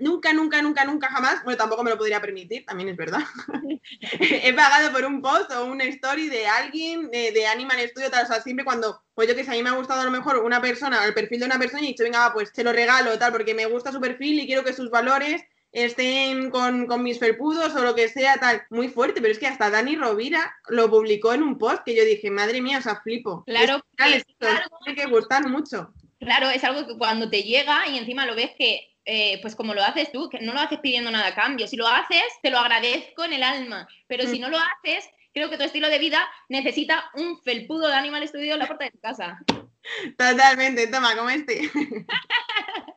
Nunca, nunca, nunca, nunca jamás. Bueno, tampoco me lo podría permitir, también es verdad. he pagado por un post o una story de alguien de, de Animal Studio, tal. O sea, siempre cuando. Pues yo que sé, a mí me ha gustado a lo mejor una persona, el perfil de una persona y he dicho, venga, pues se lo regalo, tal, porque me gusta su perfil y quiero que sus valores estén con, mis felpudos o lo que sea, tal, muy fuerte, pero es que hasta Dani Rovira lo publicó en un post que yo dije, madre mía, o sea, flipo. Claro, es, tiene que gustar mucho. Claro, es algo que cuando te llega y encima lo ves que eh, pues como lo haces tú, que no lo haces pidiendo nada a cambio. Si lo haces, te lo agradezco en el alma, pero si mm. no lo haces, creo que tu estilo de vida necesita un felpudo de Animal Studio en la puerta de tu casa. Totalmente, toma, como este.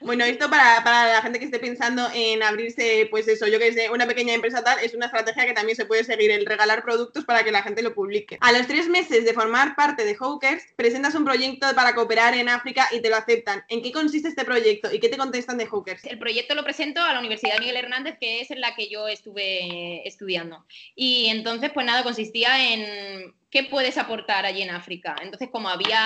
Bueno, esto para, la gente que esté pensando en abrirse, pues eso, yo que sé, una pequeña empresa tal, es una estrategia que también se puede seguir, el regalar productos para que la gente lo publique. A los tres meses de formar parte de Hawkers, presentas un proyecto para cooperar en África y te lo aceptan. ¿En qué consiste este proyecto y qué te contestan de Hawkers? El proyecto lo presento a la Universidad Miguel Hernández, que es en la que yo estuve estudiando. Y entonces, pues nada, consistía en ¿qué puedes aportar allí en África? Entonces, como había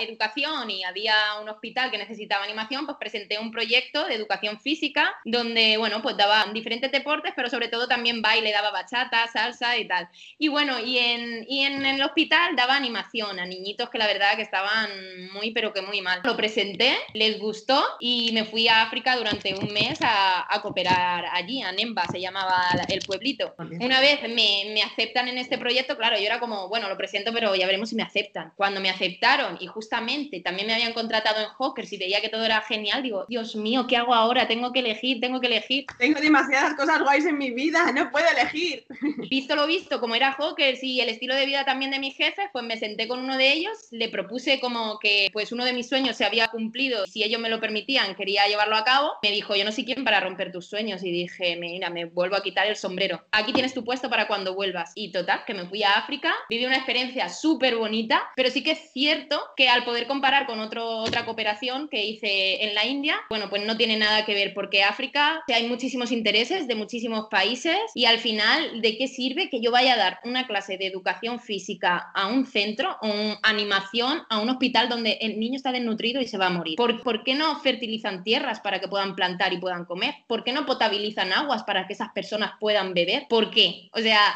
educación y había un hospital que necesitaba animación, pues presenté un proyecto de educación física donde, bueno, pues daba diferentes deportes, pero sobre todo también baile, daba bachata, salsa y tal. Y bueno, y en, y en el hospital daba animación a niñitos que la verdad que estaban muy, pero que muy mal. Lo presenté, les gustó y me fui a África durante un mes a, cooperar allí, a Nemba, se llamaba el pueblito. Una vez me, me aceptan en este proyecto, claro, yo era como bueno, lo presento, pero ya veremos si me aceptan. Cuando me aceptaron y justamente también me habían contratado en Hawkers y veía que todo era genial, digo, Dios mío, ¿qué hago ahora? Tengo que elegir, tengo que elegir. Tengo demasiadas cosas guays en mi vida, no puedo elegir. Visto lo visto, como era Hawkers y el estilo de vida también de mis jefes, pues me senté con uno de ellos, le propuse como que pues uno de mis sueños se había cumplido, si ellos me lo permitían, quería llevarlo a cabo. Me dijo, yo no sé quién para romper tus sueños y dije, mira, me vuelvo a quitar el sombrero. Aquí tienes tu puesto para cuando vuelvas. Y total, que me fui a África, viví una experiencia súper bonita, pero sí que es cierto que al poder comparar con otro, otra cooperación que hice en la India, bueno, pues no tiene nada que ver porque África hay muchísimos intereses de muchísimos países y al final, ¿de qué sirve que yo vaya a dar una clase de educación física a un centro o animación a un hospital donde el niño está desnutrido y se va a morir? ¿Por, ¿Por qué no fertilizan tierras para que puedan plantar y puedan comer? ¿Por qué no potabilizan aguas para que esas personas puedan beber? ¿Por qué? O sea,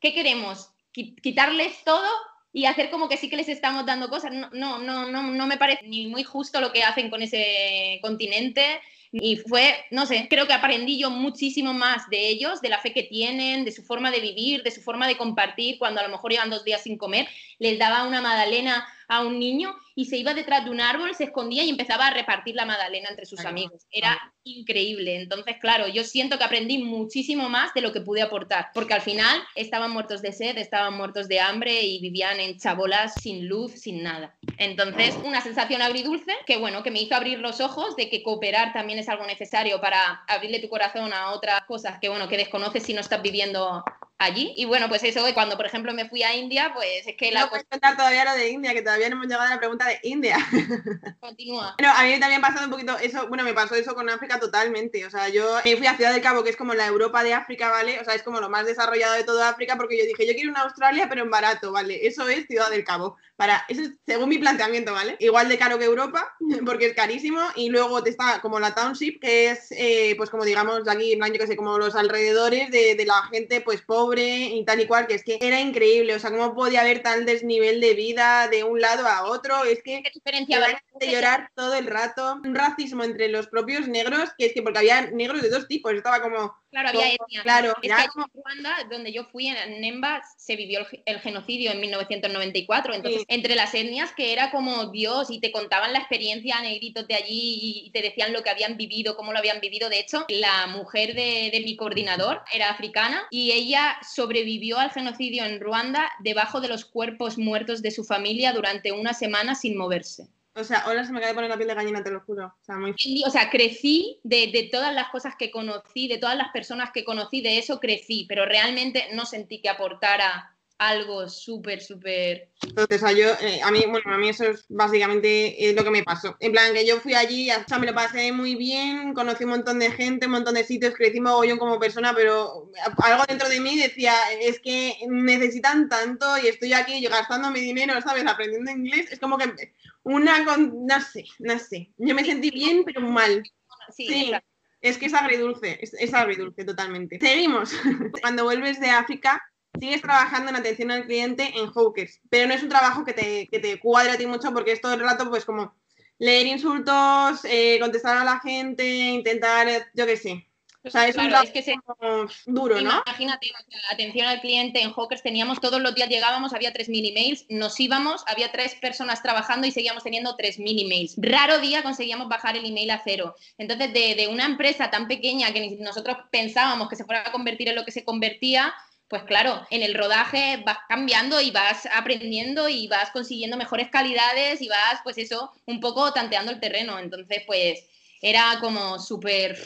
¿qué queremos? Quitarles todo y hacer como que sí que les estamos dando cosas. No, no, no, no, no me parece ni muy justo lo que hacen con ese continente. Y fue, no sé, creo que aprendí yo muchísimo más de ellos, de la fe que tienen, de su forma de vivir, de su forma de compartir, cuando a lo mejor llevan dos días sin comer, les daba una magdalena a un niño y se iba detrás de un árbol, se escondía y empezaba a repartir la magdalena entre sus amigos. Era increíble. Entonces, claro, yo siento que aprendí muchísimo más de lo que pude aportar, porque al final estaban muertos de sed, estaban muertos de hambre y vivían en chabolas sin luz, sin nada. Entonces, una sensación agridulce que, bueno, que me hizo abrir los ojos de que cooperar también es algo necesario para abrirle tu corazón a otras cosas que, bueno, que desconoces si no estás viviendo allí. Y bueno, pues eso, cuando por ejemplo me fui a India, pues es que la... No contar todavía lo de India, que todavía no hemos llegado a la pregunta de India. Continúa. Bueno, a mí también ha pasado un poquito eso, bueno, me pasó eso con África totalmente. O sea, yo me fui a Ciudad del Cabo, que es como la Europa de África, ¿vale? O sea, es como lo más desarrollado de toda África, porque yo dije, yo quiero una Australia, pero en barato, ¿vale? Eso es Ciudad del Cabo. Para, eso es según mi planteamiento, ¿vale? Igual de caro que Europa, porque es carísimo, y luego te está como la Township, que es, eh, pues como digamos, aquí, en yo que sé, como los alrededores de, de la gente, pues pobre y tal y que es que era increíble, o sea, cómo podía haber tal desnivel de vida de un lado a otro, es que diferencia de llorar todo el rato, un racismo entre los propios negros, que es que porque había negros de dos tipos, estaba como Claro, había etnias. Claro, es que en Ruanda, donde yo fui, en Nemba, se vivió el, genocidio en 1994. Entonces, entre las etnias, que era como Dios, y te contaban la experiencia negritos de allí y te decían lo que habían vivido, cómo lo habían vivido. De hecho, la mujer de, de mi coordinador era africana y ella sobrevivió al genocidio en Ruanda debajo de los cuerpos muertos de su familia durante una semana sin moverse. O sea, ahora se me acaba de poner la piel de gallina, te lo juro. O sea, crecí de, todas las cosas que conocí, de todas las personas que conocí, de eso crecí, pero realmente no sentí que aportara algo súper, súper... Entonces, o sea, yo, eh, a mí, bueno, a mí eso es básicamente eh, lo que me pasó. En plan, que yo fui allí, o sea, me lo pasé muy bien, conocí un montón de gente, un montón de sitios, crecí mogollón como persona, pero algo dentro de mí decía, es que necesitan tanto y estoy aquí yo gastando mi dinero, ¿sabes? Aprendiendo inglés, es como que una con, no sé, no sé. Yo me sentí bien, pero mal. Sí, es que es agridulce, es, es agridulce totalmente. Seguimos. Cuando vuelves de África, sigues trabajando en atención al cliente en Hawkers, pero no es un trabajo que te, que te cuadre a ti mucho porque es todo el rato, pues, como leer insultos, eh, contestar a la gente, intentar, yo qué sé, o sea, es, claro, es que se... duro, ¿no? Imagínate, atención al cliente en Hawkers teníamos todos los días llegábamos, había 3.000 emails, nos íbamos, había tres personas trabajando y seguíamos teniendo 3.000 emails. Raro día conseguíamos bajar el email a cero. Entonces, de, de una empresa tan pequeña que nosotros pensábamos que se fuera a convertir en lo que se convertía, pues claro, en el rodaje vas cambiando y vas aprendiendo y vas consiguiendo mejores calidades y vas, pues eso, un poco tanteando el terreno. Entonces, pues era como súper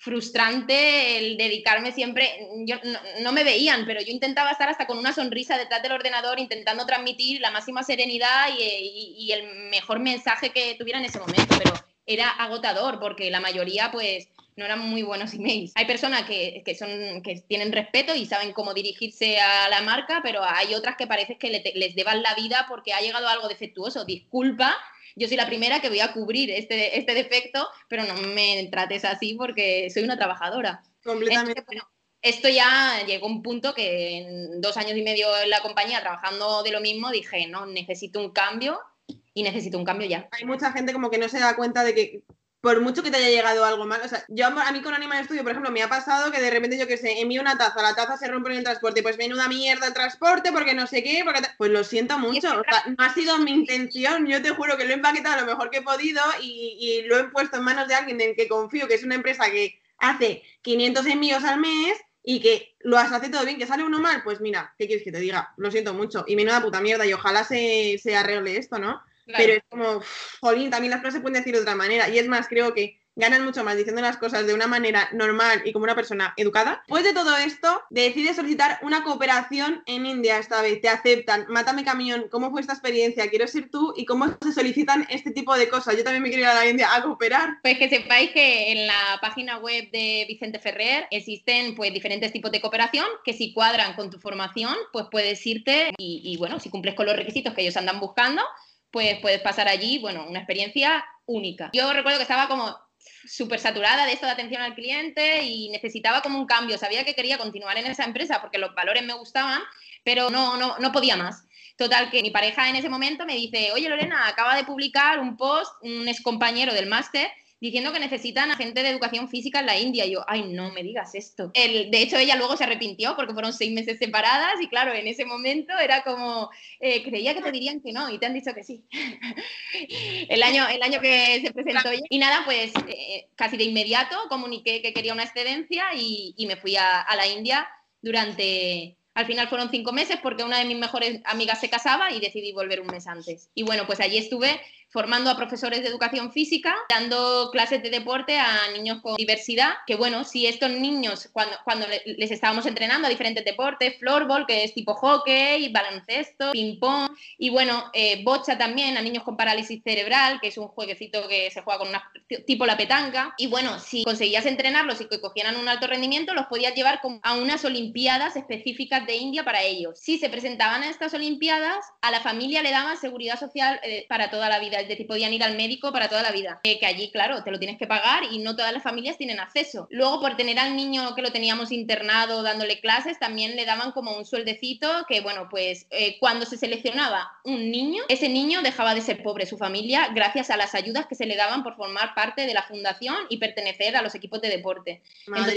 frustrante el dedicarme siempre, yo, no, me veían, pero yo intentaba estar hasta con una sonrisa detrás del ordenador, intentando transmitir la máxima serenidad y, el mejor mensaje que tuviera en ese momento, pero era agotador porque la mayoría pues no eran muy buenos emails. Hay personas que, son, que tienen respeto y saben cómo dirigirse a la marca, pero hay otras que parece que les deban la vida porque ha llegado algo defectuoso. Disculpa, yo soy la primera que voy a cubrir este, este defecto, pero no me trates así porque soy una trabajadora. Completamente. esto ya llegó a un punto que en dos años y medio en la compañía trabajando de lo mismo dije, no, necesito un cambio y necesito un cambio ya. Hay mucha gente como que no se da cuenta de que por mucho que te haya llegado algo mal, o sea, yo a mí con Animal Studio, por ejemplo, me ha pasado que de repente yo que sé, envío una taza, la taza se rompe en el transporte, pues una mierda el transporte porque no sé qué, porque pues lo siento mucho, o sea, no ha sido mi intención, yo te juro que lo he empaquetado lo mejor que he podido y, y lo he puesto en manos de alguien en que confío, que es una empresa que hace 500 envíos al mes y que lo hace todo bien, que sale uno mal, pues mira, ¿qué quieres que te diga? Lo siento mucho y menuda puta mierda y ojalá se, se arregle esto, ¿no? Pero es como, jolín, también las cosas se pueden decir de otra manera. Y es más, creo que ganan mucho más diciendo las cosas de una manera normal y como una persona educada. Después de todo esto, decides solicitar una cooperación en India esta vez. Te aceptan. Mátame camión. ¿Cómo fue esta experiencia? Quiero ser tú y cómo se solicitan este tipo de cosas. Yo también me quiero ir a la India a cooperar. Pues que sepáis que en la página web de Vicente Ferrer existen pues diferentes tipos de cooperación que si cuadran con tu formación, pues puedes irte y, y bueno, si cumples con los requisitos que ellos andan buscando, pues puedes pasar allí, bueno, una experiencia única. Yo recuerdo que estaba como súper saturada de esto de atención al cliente y necesitaba como un cambio. Sabía que quería continuar en esa empresa porque los valores me gustaban, pero no, no, no podía más. Total, que mi pareja en ese momento me dice, oye Lorena, acaba de publicar un post, un ex compañero del máster, diciendo que necesitan a gente de educación física en la India. Y yo, ay, no me digas esto. El, de hecho, ella luego se arrepintió porque fueron seis meses separadas y claro, en ese momento era como, eh, creía que te dirían que no y te han dicho que sí. el, año, el año que se presentó ella. Y nada, pues eh, casi de inmediato comuniqué que quería una excedencia y, me fui a la India durante al final fueron cinco meses porque una de mis mejores amigas se casaba y decidí volver un mes antes. Y bueno, pues allí estuve formando a profesores de educación física, dando clases de deporte a niños con diversidad, que bueno, si estos niños, cuando, cuando les estábamos entrenando a diferentes deportes, floorball, que es tipo hockey, baloncesto, ping-pong, y bueno, eh, bocha también a niños con parálisis cerebral, que es un jueguecito que se juega con una, tipo la petanca, y bueno, si conseguías entrenarlos y que cogieran un alto rendimiento, los podías llevar a unas olimpiadas específicas de India para ellos. Si se presentaban a estas olimpiadas, a la familia le daban seguridad social eh, para toda la vida de podían ir al médico para toda la vida. que allí, claro, te lo tienes que pagar y no todas las familias tienen acceso. Luego, por tener al niño que lo teníamos internado dándole clases, también le daban como un sueldecito que, bueno, pues eh, cuando se seleccionaba un niño, ese niño dejaba de ser pobre su familia gracias a las ayudas que se le daban por formar parte de la fundación y pertenecer a los equipos de deporte.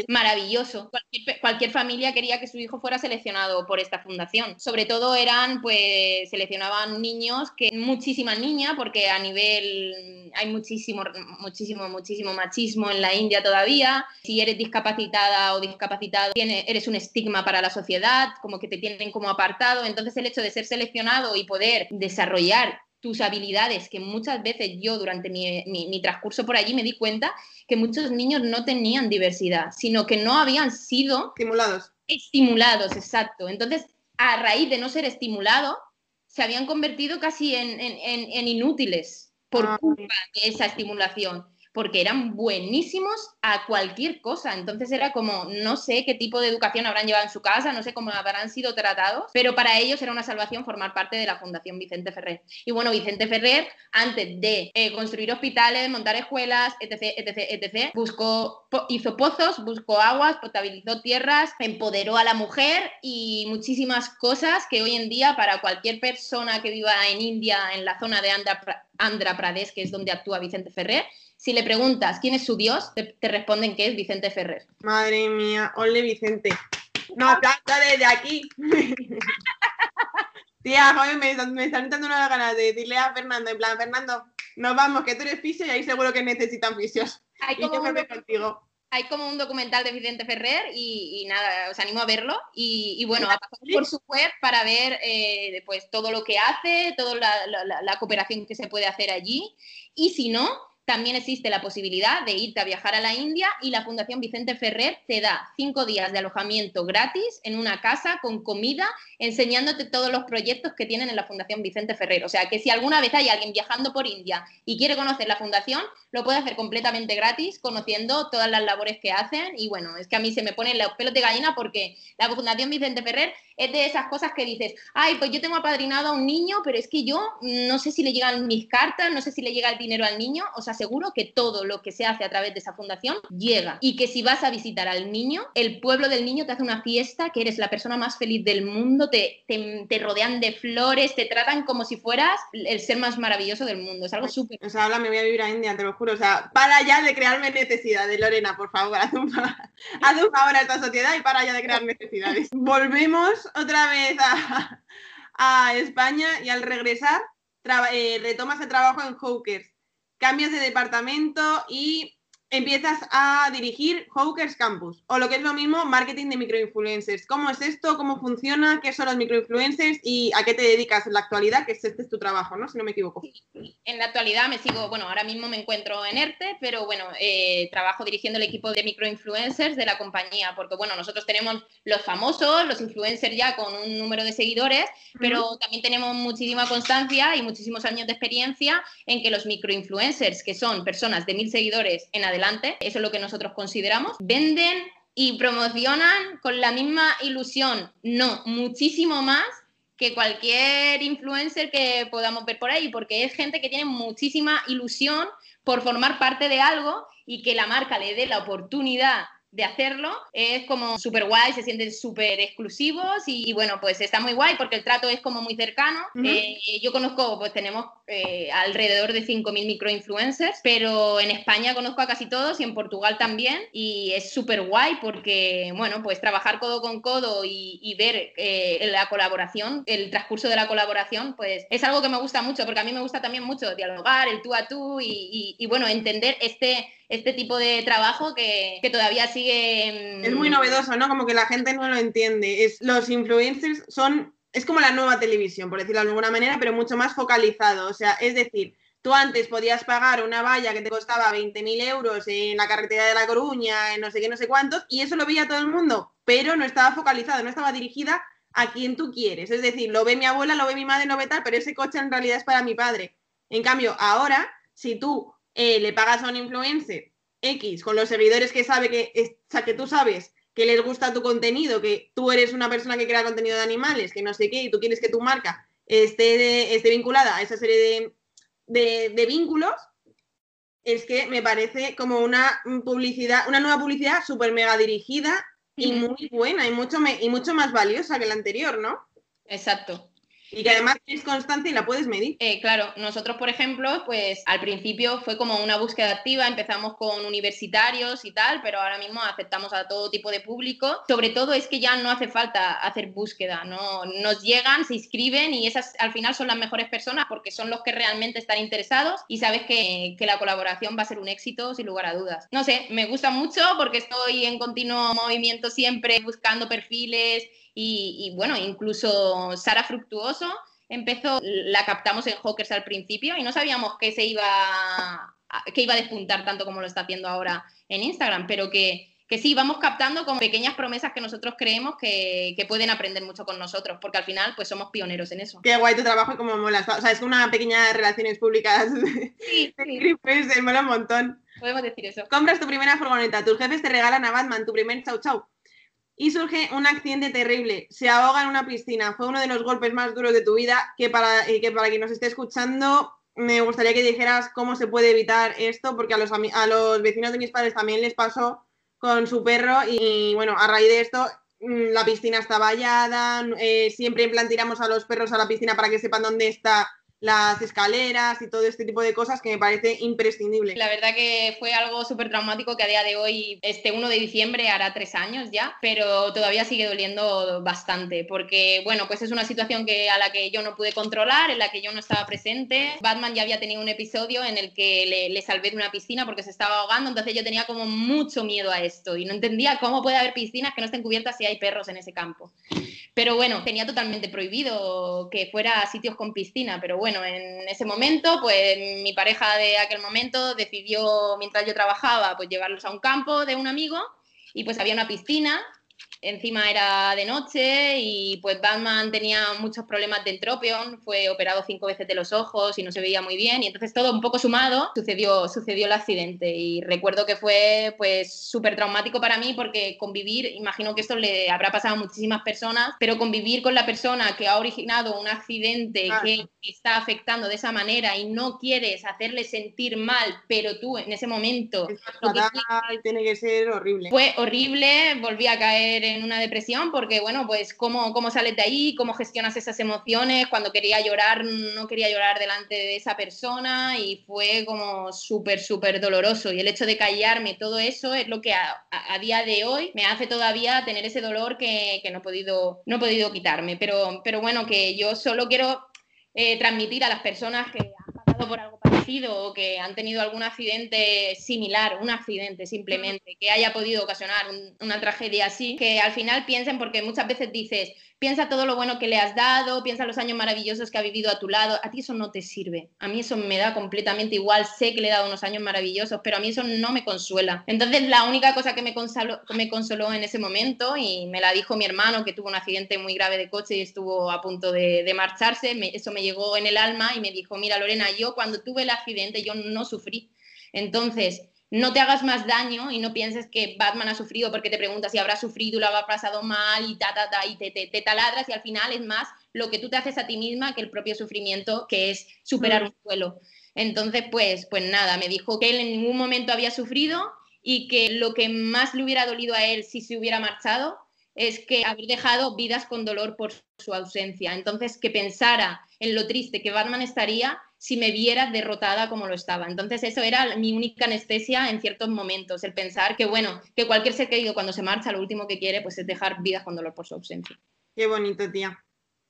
maravilloso. Cualquier, cualquier familia quería que su hijo fuera seleccionado por esta fundación. Sobre todo eran, pues, seleccionaban niños que muchísimas niñas, porque a nivel, hay muchísimo, muchísimo, muchísimo machismo en la India todavía. Si eres discapacitada o discapacitado, tiene, eres un estigma para la sociedad, como que te tienen como apartado. Entonces el hecho de ser seleccionado y poder desarrollar tus habilidades, que muchas veces yo durante mi, mi, transcurso por allí me di cuenta que muchos niños no tenían diversidad, sino que no habían sido estimulados. Estimulados, exacto. Entonces, a raíz de no ser estimulado, se habían convertido casi en, inútiles por ah, culpa de esa estimulación porque eran buenísimos a cualquier cosa. Entonces era como, no sé qué tipo de educación habrán llevado en su casa, no sé cómo habrán sido tratados, pero para ellos era una salvación formar parte de la Fundación Vicente Ferrer. Y bueno, Vicente Ferrer, antes de eh, construir hospitales, montar escuelas, etc., etc., etc., buscó, hizo pozos, buscó aguas, potabilizó tierras, empoderó a la mujer y muchísimas cosas que hoy en día para cualquier persona que viva en India, en la zona de Andhra Pradesh, que es donde actúa Vicente Ferrer, si le preguntas quién es su dios, te, responden que es Vicente Ferrer. Madre mía, ole Vicente. No, aplauda desde aquí. Tía, joder, me, me están entrando una ganas de decirle a Fernando, en plan, Fernando, nos vamos, que tú eres fisio y ahí seguro que necesitan fisios. Hay como, un, contigo. Hay como un documental de Vicente Ferrer y, nada, os animo a verlo. Y, bueno, a pasar por su web para ver eh, pues, todo lo que hace, toda la cooperación que se puede hacer allí. Y si no, también existe la posibilidad de irte a viajar a la India y la Fundación Vicente Ferrer te da cinco días de alojamiento gratis en una casa con comida, enseñándote todos los proyectos que tienen en la Fundación Vicente Ferrer. O sea que si alguna vez hay alguien viajando por India y quiere conocer la fundación, lo puede hacer completamente gratis, conociendo todas las labores que hacen. Y bueno, es que a mí se me ponen los pelos de gallina porque la Fundación Vicente Ferrer es de esas cosas que dices, ay, pues yo tengo apadrinado a un niño, pero es que yo no sé si le llegan mis cartas, no sé si le llega el dinero al niño. O sea, seguro que todo lo que se hace a través de esa fundación llega. Y que si vas a visitar al niño, el pueblo del niño te hace una fiesta, que eres la persona más feliz del mundo, te, te, rodean de flores, te tratan como si fueras el ser más maravilloso del mundo. Es algo súper. O sea, habla, me voy a vivir a India, te lo juro. O sea, para ya de crearme necesidades, Lorena, por favor, haz un, haz un favor a esta sociedad y para ya de crear necesidades. Volvemos otra vez a, a España y al regresar eh, retomas el trabajo en Hawkers cambias de departamento y empiezas a dirigir Hawkers Campus, o lo que es lo mismo, marketing de microinfluencers. ¿Cómo es esto? ¿Cómo funciona? ¿Qué son los microinfluencers? ¿Y a qué te dedicas en la actualidad? Que este es tu trabajo, ¿no? Si no me equivoco. En la actualidad me sigo, bueno, ahora mismo me encuentro en ERTE, pero bueno, eh, trabajo dirigiendo el equipo de microinfluencers de la compañía, porque bueno, nosotros tenemos los famosos, los influencers ya con un número de seguidores, pero también tenemos muchísima constancia y muchísimos años de experiencia en que los microinfluencers, que son personas de mil seguidores en adelante, eso es lo que nosotros consideramos, venden y promocionan con la misma ilusión, no, muchísimo más que cualquier influencer que podamos ver por ahí, porque es gente que tiene muchísima ilusión por formar parte de algo y que la marca le dé la oportunidad de hacerlo, es como súper guay, se sienten súper exclusivos y, bueno, pues está muy guay porque el trato es como muy cercano. Eh, yo conozco, pues tenemos eh, alrededor de 5.000 microinfluencers, pero en España conozco a casi todos y en Portugal también. Y es súper guay porque, bueno, pues trabajar codo con codo y, ver eh, la colaboración, el transcurso de la colaboración, pues es algo que me gusta mucho porque a mí me gusta también mucho dialogar, el tú a tú y, y bueno, entender este este tipo de trabajo que, todavía sigue... Es muy novedoso, ¿no? Como que la gente no lo entiende. Es, los influencers son, es como la nueva televisión, por decirlo de alguna manera, pero mucho más focalizado. O sea, es decir, tú antes podías pagar una valla que te costaba 20.000 euros en la carretera de La Coruña, en no sé qué, no sé cuántos, y eso lo veía todo el mundo, pero no estaba focalizado, no estaba dirigida a quien tú quieres. Es decir, lo ve mi abuela, lo ve mi madre, lo ve tal, pero ese coche en realidad es para mi padre. En cambio, ahora, si tú eh, le pagas a un influencer X con los seguidores que sabe que, o sea, que tú sabes que les gusta tu contenido, que tú eres una persona que crea contenido de animales, que no sé qué, y tú quieres que tu marca esté, esté vinculada a esa serie de, vínculos, es que me parece como una publicidad, una nueva publicidad súper mega dirigida y muy buena y mucho, y mucho más valiosa que la anterior, ¿no? Exacto. Y que además es constante y la puedes medir. Eh, claro, nosotros, por ejemplo, pues al principio fue como una búsqueda activa, empezamos con universitarios y tal, pero ahora mismo aceptamos a todo tipo de público. Sobre todo es que ya no hace falta hacer búsqueda, ¿no? Nos llegan, se inscriben y esas al final son las mejores personas porque son los que realmente están interesados y sabes que, que la colaboración va a ser un éxito sin lugar a dudas. No sé, me gusta mucho porque estoy en continuo movimiento siempre buscando perfiles y, bueno, incluso Sara Fructuoso empezó, la captamos en Hawkers al principio y no sabíamos que se iba a, que iba a despuntar tanto como lo está haciendo ahora en Instagram, pero que, que sí, vamos captando con pequeñas promesas que nosotros creemos que, que, pueden aprender mucho con nosotros, porque al final pues somos pioneros en eso. Qué guay tu trabajo y cómo mola. O sea, es una pequeña relaciones públicas. Sí, sí. se mola un montón. Podemos decir eso. Compras tu primera furgoneta, tus jefes te regalan a Batman tu primer chau chau y surge un accidente terrible. Se ahoga en una piscina. Fue uno de los golpes más duros de tu vida. Que para, que para quien nos esté escuchando, me gustaría que dijeras cómo se puede evitar esto, porque a los, a los vecinos de mis padres también les pasó con su perro. Y bueno, a raíz de esto, mm, la piscina está vallada. Eh, siempre en plan tiramos a los perros a la piscina para que sepan dónde está las escaleras y todo este tipo de cosas que me parece imprescindible. La verdad que fue algo súper traumático que a día de hoy, este 1 de diciembre, hará tres años ya, pero todavía sigue doliendo bastante porque, bueno, pues es una situación que, a la que yo no pude controlar, en la que yo no estaba presente. Batman ya había tenido un episodio en el que le, le salvé de una piscina porque se estaba ahogando, entonces yo tenía como mucho miedo a esto y no entendía cómo puede haber piscinas que no estén cubiertas si hay perros en ese campo. Pero bueno, tenía totalmente prohibido que fuera a sitios con piscina, pero bueno, en ese momento, pues mi pareja de aquel momento decidió, mientras yo trabajaba, pues llevarlos a un campo de un amigo y pues había una piscina encima era de noche y pues Batman tenía muchos problemas de entropion, fue operado cinco veces de los ojos y no se veía muy bien y entonces todo un poco sumado sucedió, sucedió el accidente y recuerdo que fue pues súper traumático para mí porque convivir, imagino que esto le habrá pasado a muchísimas personas, pero convivir con la persona que ha originado un accidente que está afectando de esa manera y no quieres hacerle sentir mal, pero tú en ese momento... tiene que ser horrible. Fue horrible, volví a caer en en una depresión porque, bueno, pues cómo, cómo sales de ahí, cómo gestionas esas emociones. Cuando quería llorar, no quería llorar delante de esa persona y fue como súper, súper doloroso. Y el hecho de callarme, todo eso es lo que a, día de hoy me hace todavía tener ese dolor que, que no, he podido, no he podido quitarme. Pero, pero bueno, que yo solo quiero eh, transmitir a las personas que han pasado por algo parecido o que han tenido algún accidente similar, un accidente simplemente, que haya podido ocasionar una tragedia así, que al final piensen, porque muchas veces dices, piensa todo lo bueno que le has dado, piensa los años maravillosos que ha vivido a tu lado, a ti eso no te sirve, a mí eso me da completamente igual, sé que le he dado unos años maravillosos, pero a mí eso no me consuela. Entonces la única cosa que me consoló, me consoló en ese momento, y me la dijo mi hermano que tuvo un accidente muy grave de coche y estuvo a punto de, marcharse, eso me llegó en el alma y me dijo, mira Lorena, yo cuando tuve el accidente yo no sufrí. Entonces, no te hagas más daño y no pienses que Batman ha sufrido porque te preguntas si habrá sufrido, lo habrá pasado mal y ta, ta, ta, y te, te, taladras y al final es más lo que tú te haces a ti misma que el propio sufrimiento, que es superar mm. un duelo. Entonces, pues, pues nada, me dijo que él en ningún momento había sufrido y que lo que más le hubiera dolido a él si se hubiera marchado es que haber dejado vidas con dolor por su ausencia. Entonces, que pensara en lo triste que Batman estaría si me viera derrotada como lo estaba. Entonces, eso era mi única anestesia en ciertos momentos, el pensar que, bueno, que cualquier ser querido cuando se marcha, lo último que quiere, pues es dejar vidas con dolor por su ausencia. Qué bonito, tía.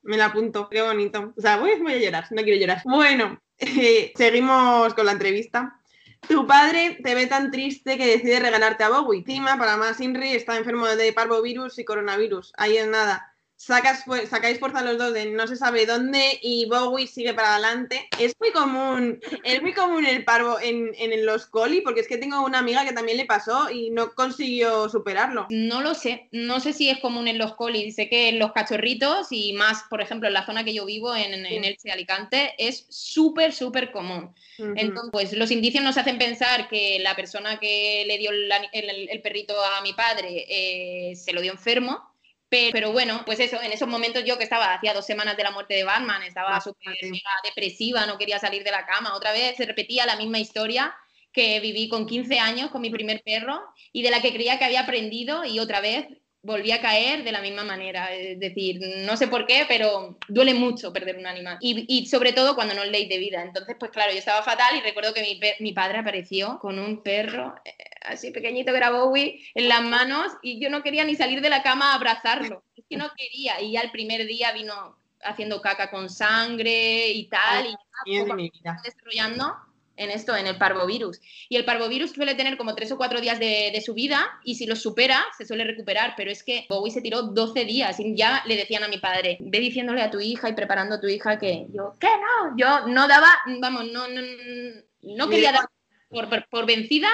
Me la apunto, qué bonito. O sea, voy, a llorar, no quiero llorar. Bueno, eh, seguimos con la entrevista. Tu padre te ve tan triste que decide regalarte a Bowie. Encima, para más, Inri está enfermo de parvovirus y coronavirus. Ahí es nada sacas, sacáis fuerza los dos de no se sabe dónde y Bowie sigue para adelante. Es muy común, es muy común el parvo en, en, los coli, porque es que tengo una amiga que también le pasó y no consiguió superarlo. No lo sé, no sé si es común en los coli, sé que en los cachorritos y más, por ejemplo, en la zona que yo vivo, en, en Elche, Alicante, es súper, súper común. Entonces, pues los indicios nos hacen pensar que la persona que le dio el, el, perrito a mi padre eh, se lo dio enfermo pero, bueno, pues eso, en esos momentos yo que estaba, hacía dos semanas de la muerte de Batman, estaba súper depresiva, no quería salir de la cama. Otra vez se repetía la misma historia que viví con 15 años con mi primer perro y de la que creía que había aprendido y otra vez volví a caer de la misma manera. Es decir, no sé por qué, pero duele mucho perder un animal. Y, sobre todo cuando no es ley de vida. Entonces, pues claro, yo estaba fatal y recuerdo que mi, mi padre apareció con un perro eh, así pequeñito que era Bowie en las manos y yo no quería ni salir de la cama a abrazarlo. Es que no quería. Y ya el primer día vino haciendo caca con sangre y tal. y ya, desarrollando en esto, en el parvovirus. Y el parvovirus suele tener como tres o cuatro días de, su vida y si lo supera, se suele recuperar. Pero es que Bowie se tiró 12 días y ya le decían a mi padre, ve diciéndole a tu hija y preparando a tu hija que yo, ¿qué no? Yo no daba, vamos, no, no, no quería dar por, por vencida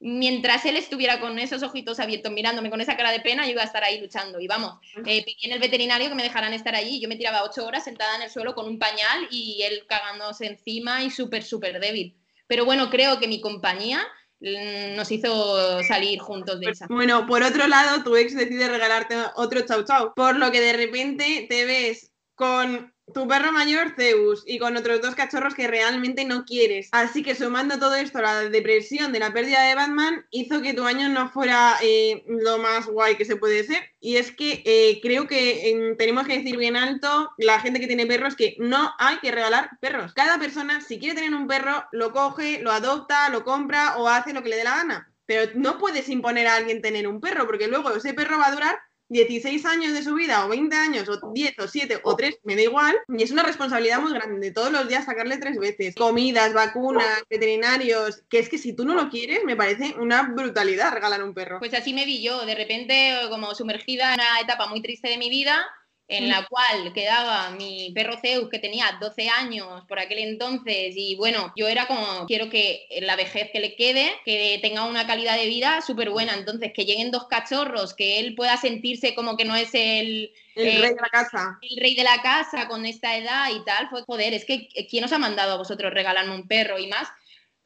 mientras él estuviera con esos ojitos abiertos mirándome con esa cara de pena, yo iba a estar ahí luchando. Y vamos, eh, pedí en el veterinario que me dejaran estar allí. Yo me tiraba ocho horas sentada en el suelo con un pañal y él cagándose encima y súper, súper débil. Pero bueno, creo que mi compañía mm, nos hizo salir juntos de esa. Bueno, por otro lado, tu ex decide regalarte otro chau chau, por lo que de repente te ves con tu perro mayor, Zeus, y con otros dos cachorros que realmente no quieres. Así que sumando todo esto, la depresión de la pérdida de Batman hizo que tu año no fuera eh, lo más guay que se puede ser. Y es que eh, creo que tenemos que decir bien alto, la gente que tiene perros, que no hay que regalar perros. Cada persona, si quiere tener un perro, lo coge, lo adopta, lo compra o hace lo que le dé la gana. Pero no puedes imponer a alguien tener un perro, porque luego ese perro va a durar 16 años de su vida o 20 años o 10 o 7 o 3, me da igual, y es una responsabilidad muy grande, todos los días sacarle tres veces, comidas, vacunas, veterinarios, que es que si tú no lo quieres, me parece una brutalidad regalar un perro. Pues así me vi yo, de repente como sumergida en una etapa muy triste de mi vida, en la cual quedaba mi perro Zeus, que tenía 12 años por aquel entonces, y bueno, yo era como, quiero que la vejez que le quede, que tenga una calidad de vida súper buena, entonces que lleguen dos cachorros, que él pueda sentirse como que no es el... El rey de la casa. El rey de la casa con esta edad y tal, fue joder, es que ¿quién os ha mandado a vosotros regalarme un perro y más?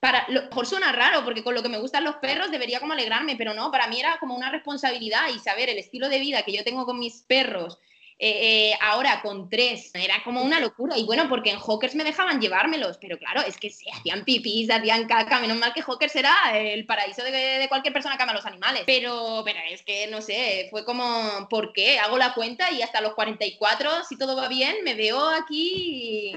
para, lo mejor suena raro, porque con lo que me gustan los perros debería como alegrarme, pero no, para mí era como una responsabilidad y saber el estilo de vida que yo tengo con mis perros, eh, eh, ahora con tres, era como una locura. Y bueno, porque en Hawkers me dejaban llevármelos, pero claro, es que se hacían pipis, hacían caca, menos mal que Hawkers era el paraíso de, cualquier persona que ama a los animales. Pero, pero es que, no sé, fue como, ¿por qué? Hago la cuenta y hasta los 44, si todo va bien, me veo aquí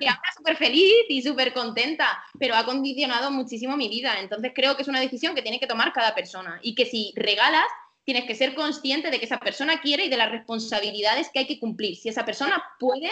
que ahora súper feliz y súper contenta, pero ha condicionado muchísimo mi vida. Entonces creo que es una decisión que tiene que tomar cada persona y que si regalas, tienes que ser consciente de que esa persona quiere y de las responsabilidades que hay que cumplir. Si esa persona puede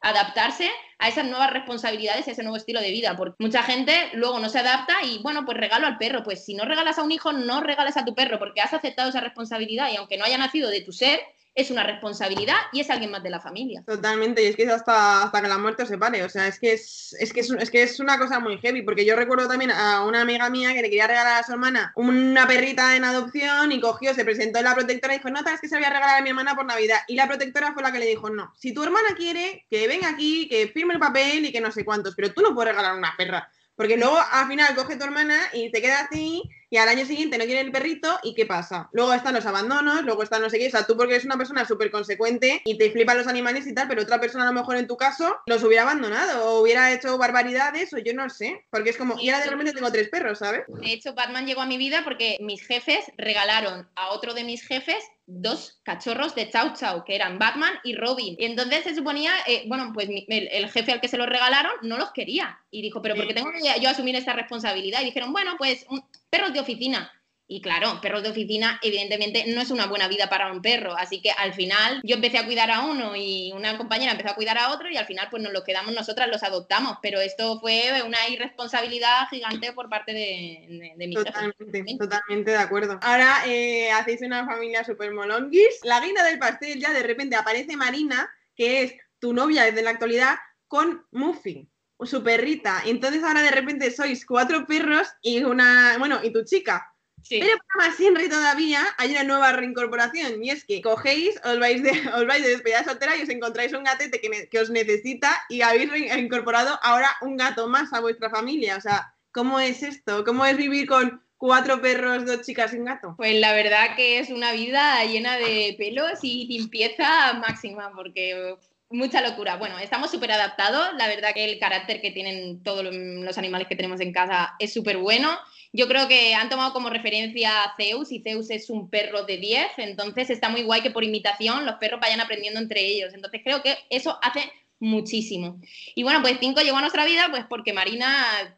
adaptarse a esas nuevas responsabilidades y a ese nuevo estilo de vida, porque mucha gente luego no se adapta y bueno, pues regalo al perro, pues si no regalas a un hijo, no regales a tu perro, porque has aceptado esa responsabilidad y aunque no haya nacido de tu ser, es una responsabilidad y es alguien más de la familia. Totalmente, y es que es hasta, hasta que la muerte os separe, o sea, es que es, es, que es, que es una cosa muy heavy, porque yo recuerdo también a una amiga mía que le quería regalar a su hermana una perrita en adopción y cogió, se presentó en la protectora y dijo, no, sabes que se había regalar a mi hermana por Navidad, y la protectora fue la que le dijo, no, si tu hermana quiere, que venga aquí, que firme el papel y que no sé cuántos, pero tú no puedes regalar una perra. Porque luego al final coge tu hermana y te queda así y al año siguiente no quieren el perrito y ¿qué pasa? Luego están los abandonos, luego están no sé qué, o sea, tú porque eres una persona súper consecuente y te flipan los animales y tal, pero otra persona a lo mejor en tu caso los hubiera abandonado o hubiera hecho barbaridades o yo no sé, porque es como, y ahora de repente tengo tres perros, ¿sabes? De hecho, Batman llegó a mi vida porque mis jefes regalaron a otro de mis jefes dos cachorros de Chau Chau, que eran Batman y Robin. Y entonces se suponía, eh, bueno, pues el, jefe al que se los regalaron no los quería. Y dijo, pero ¿por qué tengo que yo asumir esta responsabilidad? Y dijeron, bueno, pues perros de oficina. Y claro, perros de oficina, evidentemente, no es una buena vida para un perro. Así que al final yo empecé a cuidar a uno y una compañera empezó a cuidar a otro y al final pues nos lo quedamos nosotras, los adoptamos. Pero esto fue una irresponsabilidad gigante por parte de, de, Totalmente, totalmente de acuerdo. Ahora eh, hacéis una familia super molonguis. La guinda del pastel ya de repente aparece Marina, que es tu novia desde la actualidad, con Muffy su perrita. Entonces ahora de repente sois cuatro perros y una, bueno, y tu chica. Pero para más Henry todavía hay una nueva reincorporación y es que cogéis, os vais de, os vais de despedida soltera y os encontráis un gatete que, que os necesita y habéis reincorporado ahora un gato más a vuestra familia. O sea, ¿cómo es esto? ¿Cómo es vivir con cuatro perros, dos chicas y un gato? Pues la verdad que es una vida llena de pelos y limpieza máxima porque mucha locura. Bueno, estamos súper adaptados. La verdad que el carácter que tienen todos los animales que tenemos en casa es súper bueno. Yo creo que han tomado como referencia a Zeus y Zeus es un perro de 10, entonces está muy guay que por imitación los perros vayan aprendiendo entre ellos. Entonces creo que eso hace muchísimo. Y bueno, pues Cinco llegó a nuestra vida pues porque Marina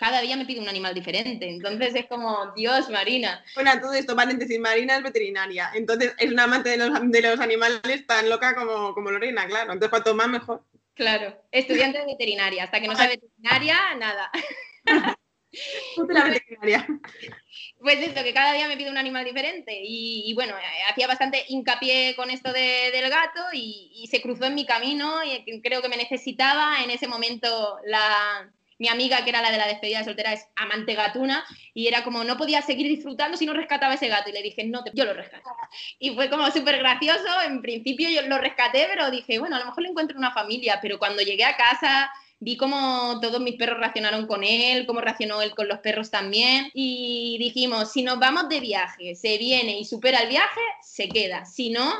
cada día me pide un animal diferente. Entonces es como, Dios, Marina. Bueno, todo esto, paréntesis, Marina es veterinaria. Entonces es una amante de los, de los animales tan loca como, como Lorena, claro. Entonces cuanto más mejor. Claro, estudiante de veterinaria. Hasta que no sea veterinaria, nada. la veterinaria. Pues esto, que cada día me pide un animal diferente. Y, bueno, eh, hacía bastante hincapié con esto del gato y, y, se cruzó en mi camino y creo que me necesitaba en ese momento la, mi amiga, que era la de la despedida de soltera, es amante gatuna, y era como, no podía seguir disfrutando si no rescataba ese gato. Y le dije, no, yo lo rescato. Y fue como súper gracioso. En principio yo lo rescaté, pero dije, bueno, a lo mejor le encuentro una familia. Pero cuando llegué a casa vi cómo todos mis perros reaccionaron con él, cómo reaccionó él con los perros también. Y dijimos, si nos vamos de viaje, se viene y supera el viaje, se queda. Si no,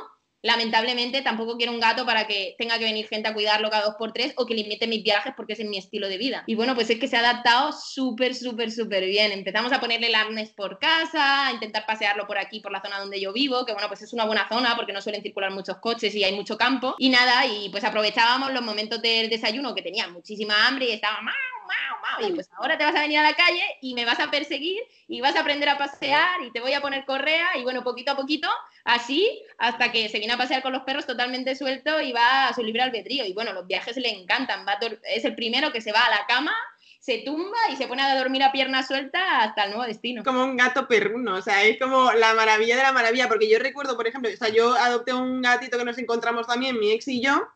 lamentablemente tampoco quiero un gato para que tenga que venir gente a cuidarlo cada dos por tres o que limite mis viajes porque es en mi estilo de vida. Y bueno, pues es que se ha adaptado súper, súper, súper bien. Empezamos a ponerle el arnés por casa, a intentar pasearlo por aquí, por la zona donde yo vivo, que bueno, pues es una buena zona porque no suelen circular muchos coches y hay mucho campo. Y nada, y pues aprovechábamos los momentos del desayuno que tenía muchísima hambre y estaba y pues ahora te vas a venir a la calle y me vas a perseguir y vas a aprender a pasear y te voy a poner correa y bueno, poquito a poquito, así, hasta que se viene a pasear con los perros totalmente suelto y va a su libre albedrío. Y bueno, los viajes le encantan, va es el primero que se va a la cama se tumba y se pone a dormir a pierna suelta hasta el nuevo destino. Como un gato perruno, o sea, es como la maravilla de la maravilla, porque yo recuerdo, por ejemplo, o sea, yo adopté un gatito que nos encontramos también, mi ex y yo,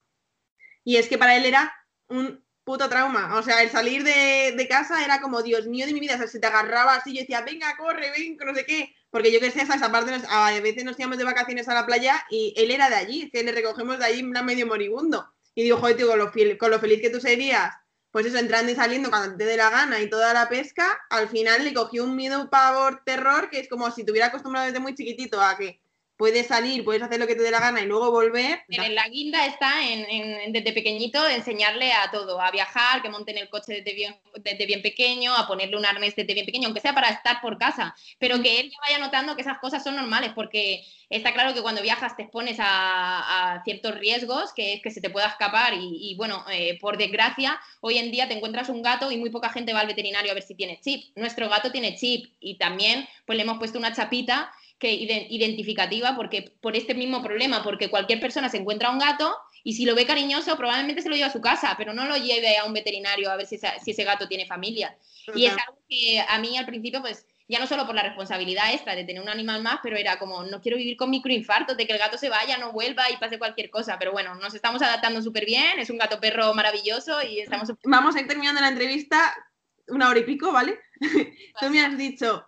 y es que para él era un puto trauma. O sea, el salir de, casa era como, Dios mío de mi vida. O sea, se te agarraba así, yo decía, venga, corre, ven, no sé qué. Porque yo que sé, esa parte, a veces nos íbamos de vacaciones a la playa y él era de allí, que le recogemos de allí en medio moribundo. Y digo, joder, tío, con lo, con lo feliz que tú serías, pues eso, entrando y saliendo cuando te dé la gana y toda la pesca, al final le cogió un miedo, pavor, terror, que es como si te hubiera acostumbrado desde muy chiquitito a que puedes salir, puedes hacer lo que te dé la gana y luego volver. En la guinda está en, desde pequeñito enseñarle a todo, a viajar, que monten el coche desde bien, desde bien pequeño, a ponerle un arnés desde bien pequeño, aunque sea para estar por casa, pero que él ya vaya notando que esas cosas son normales, porque está claro que cuando viajas te expones a, ciertos riesgos, que es que se te pueda escapar y, bueno, eh, por desgracia, hoy en día te encuentras un gato y muy poca gente va al veterinario a ver si tiene chip. Nuestro gato tiene chip y también pues le hemos puesto una chapita que identificativa porque por este mismo problema, porque cualquier persona se encuentra un gato y si lo ve cariñoso probablemente se lo lleva a su casa, pero no lo lleve a un veterinario a ver si, ese gato tiene familia. Y es algo que a mí al principio pues ya no solo por la responsabilidad esta de tener un animal más, pero era como, no quiero vivir con microinfartos, de que el gato se vaya, no vuelva y pase cualquier cosa. Pero bueno, nos estamos adaptando súper bien, es un gato perro maravilloso y estamos... Vamos a ir terminando la entrevista, una hora y pico, ¿vale? Tú me has dicho,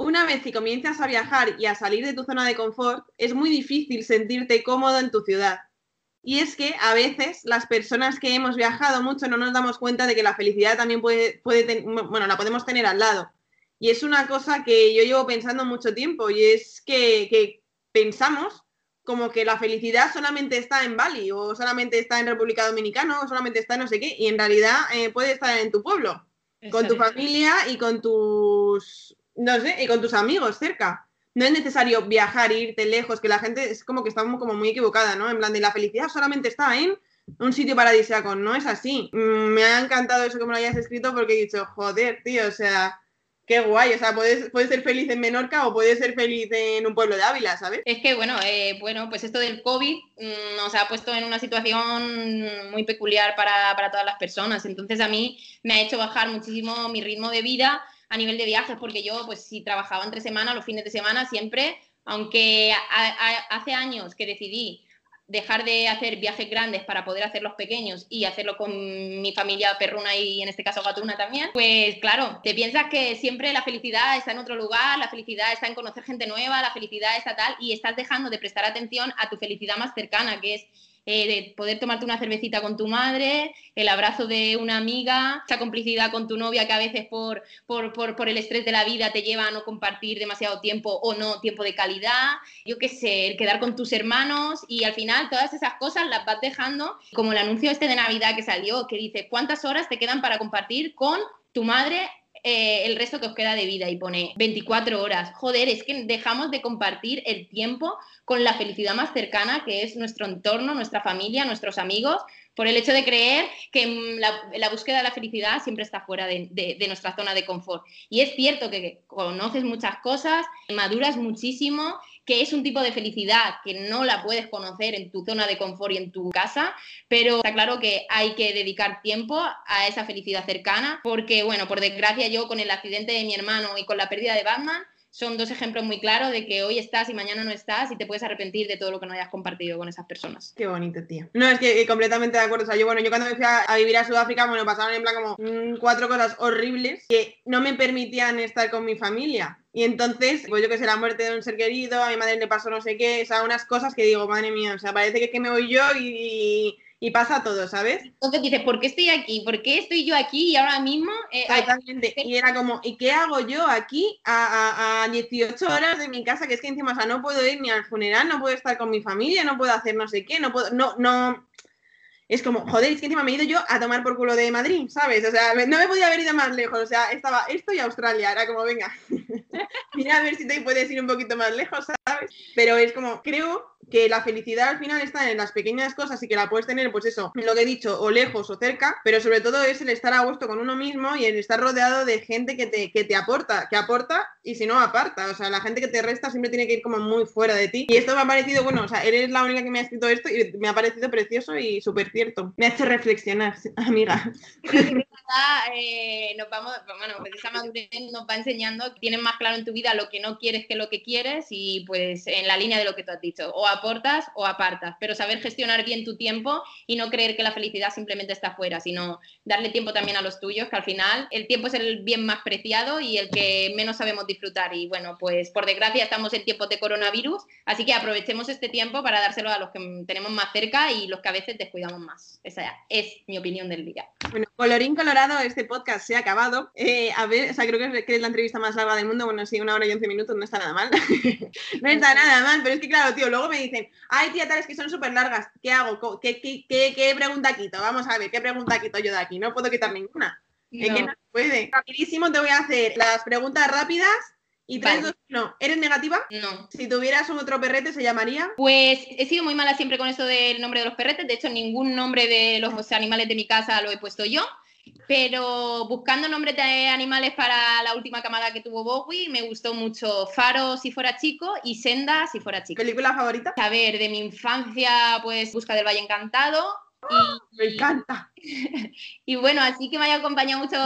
una vez que comienzas a viajar y a salir de tu zona de confort, es muy difícil sentirte cómodo en tu ciudad. Y es que a veces las personas que hemos viajado mucho no nos damos cuenta de que la felicidad también puede, puede bueno, la podemos tener al lado. Y es una cosa que yo llevo pensando mucho tiempo y es que, que pensamos como que la felicidad solamente está en Bali o solamente está en República Dominicana o solamente está en no sé qué y en realidad eh, puede estar en tu pueblo, con tu familia y con tus, no sé, y con tus amigos cerca. No es necesario viajar, irte lejos, que la gente es como que está como muy equivocada, ¿no? En plan de la felicidad solamente está en un sitio paradisíaco, no es así. Mm, me ha encantado eso que me lo hayas escrito porque he dicho, joder, tío, o sea, qué guay, o sea, puedes, puedes ser feliz en Menorca o puedes ser feliz en un pueblo de Ávila, ¿sabes? Es que, bueno, eh, bueno pues esto del COVID mm, nos ha puesto en una situación muy peculiar para, para todas las personas, entonces a mí me ha hecho bajar muchísimo mi ritmo de vida a nivel de viajes, porque yo, pues si trabajaba entre semana, los fines de semana, siempre, aunque hace años que decidí dejar de hacer viajes grandes para poder hacer los pequeños y hacerlo con mi familia perruna y en este caso gatuna también, pues claro, te piensas que siempre la felicidad está en otro lugar, la felicidad está en conocer gente nueva, la felicidad está tal y estás dejando de prestar atención a tu felicidad más cercana, que es eh, de poder tomarte una cervecita con tu madre, el abrazo de una amiga, esa complicidad con tu novia que a veces por, por, por, por, el estrés de la vida te lleva a no compartir demasiado tiempo o no tiempo de calidad, yo qué sé, el quedar con tus hermanos y al final todas esas cosas las vas dejando, como el anuncio este de Navidad que salió, que dice, ¿cuántas horas te quedan para compartir con tu madre eh, el resto que os queda de vida y pone 24 horas. Joder, es que dejamos de compartir el tiempo con la felicidad más cercana, que es nuestro entorno, nuestra familia, nuestros amigos, por el hecho de creer que mm, la, búsqueda de la felicidad siempre está fuera de, de, nuestra zona de confort. Y es cierto que conoces muchas cosas, maduras muchísimo que es un tipo de felicidad que no la puedes conocer en tu zona de confort y en tu casa, pero está claro que hay que dedicar tiempo a esa felicidad cercana, porque bueno, por desgracia yo con el accidente de mi hermano y con la pérdida de Batman, son dos ejemplos muy claros de que hoy estás y mañana no estás y te puedes arrepentir de todo lo que no hayas compartido con esas personas. Qué bonito, tío. No, es que completamente de acuerdo. O sea, yo, bueno, yo cuando me fui a, vivir a Sudáfrica, bueno, pasaron en plan como mm, cuatro cosas horribles que no me permitían estar con mi familia. Y entonces, pues yo que sé, la muerte de un ser querido, a mi madre le pasó no sé qué, o sea, unas cosas que digo, madre mía, o sea, parece que, que me voy yo y pasa todo, ¿sabes? Entonces dices, ¿por qué estoy aquí? ¿Por qué estoy yo aquí y ahora mismo? Eh, Exactamente. Y era como, ¿y qué hago yo aquí a, a, 18 horas de mi casa? Que es que encima, o sea, no puedo ir ni al funeral, no puedo estar con mi familia, no puedo hacer no sé qué, no puedo, no, no. Es como, joder, es que encima me he ido yo a tomar por culo de Madrid, ¿sabes? O sea, no me podía haber ido más lejos, o sea, estaba esto y Australia, era como, venga, mira a ver si te puedes ir un poquito más lejos, ¿sabes? Pero es como, creo que la felicidad al final está en las pequeñas cosas y que la puedes tener, pues eso, lo que he dicho, o lejos o cerca, pero sobre todo es el estar a gusto con uno mismo y el estar rodeado de gente que te, que te aporta, que aporta y si no aparta, o sea, la gente que te resta siempre tiene que ir como muy fuera de ti. Y esto me ha parecido, bueno, o sea, eres la única que me ha escrito esto y me ha parecido precioso y súper cierto. Me ha hecho reflexionar, amiga. Eh, nos vamos, bueno, pues esa madurez nos va enseñando tienes más claro en tu vida lo que no quieres que lo que quieres y pues en la línea de lo que tú has dicho, o aportas o apartas, pero saber gestionar bien tu tiempo y no creer que la felicidad simplemente está afuera, sino darle tiempo también a los tuyos, que al final el tiempo es el bien más preciado y el que menos sabemos disfrutar. Y bueno, pues por desgracia estamos en tiempos de coronavirus, así que aprovechemos este tiempo para dárselo a los que tenemos más cerca y los que a veces descuidamos más. Esa es mi opinión del día. Bueno, colorín colorado, este podcast se ha acabado. Eh, a ver, o sea, creo que es, la entrevista más larga del mundo. Bueno, sí, una hora y once minutos, no está nada mal. no está nada mal, pero es que claro, tío, luego me dicen, ay, tía, tales que son súper largas. ¿Qué hago? ¿Qué, qué, qué, pregunta quito? Vamos a ver, ¿qué pregunta quito yo de aquí? No puedo quitar ninguna. Es que no puede. Rapidísimo te voy a hacer las preguntas rápidas y tres, dos, no. ¿Eres negativa? No. Si tuvieras un otro perrete, ¿se llamaría? Pues he sido muy mala siempre con eso del nombre de los perretes. De hecho, ningún nombre de los animales de mi casa lo he puesto yo. Pero buscando nombres de animales para la última camada que tuvo Bowie, me gustó mucho Faro si fuera chico y Senda si fuera chico. ¿Película favorita? A ver, de mi infancia, pues Busca del Valle Encantado. me encanta. y bueno, así que me haya acompañado mucho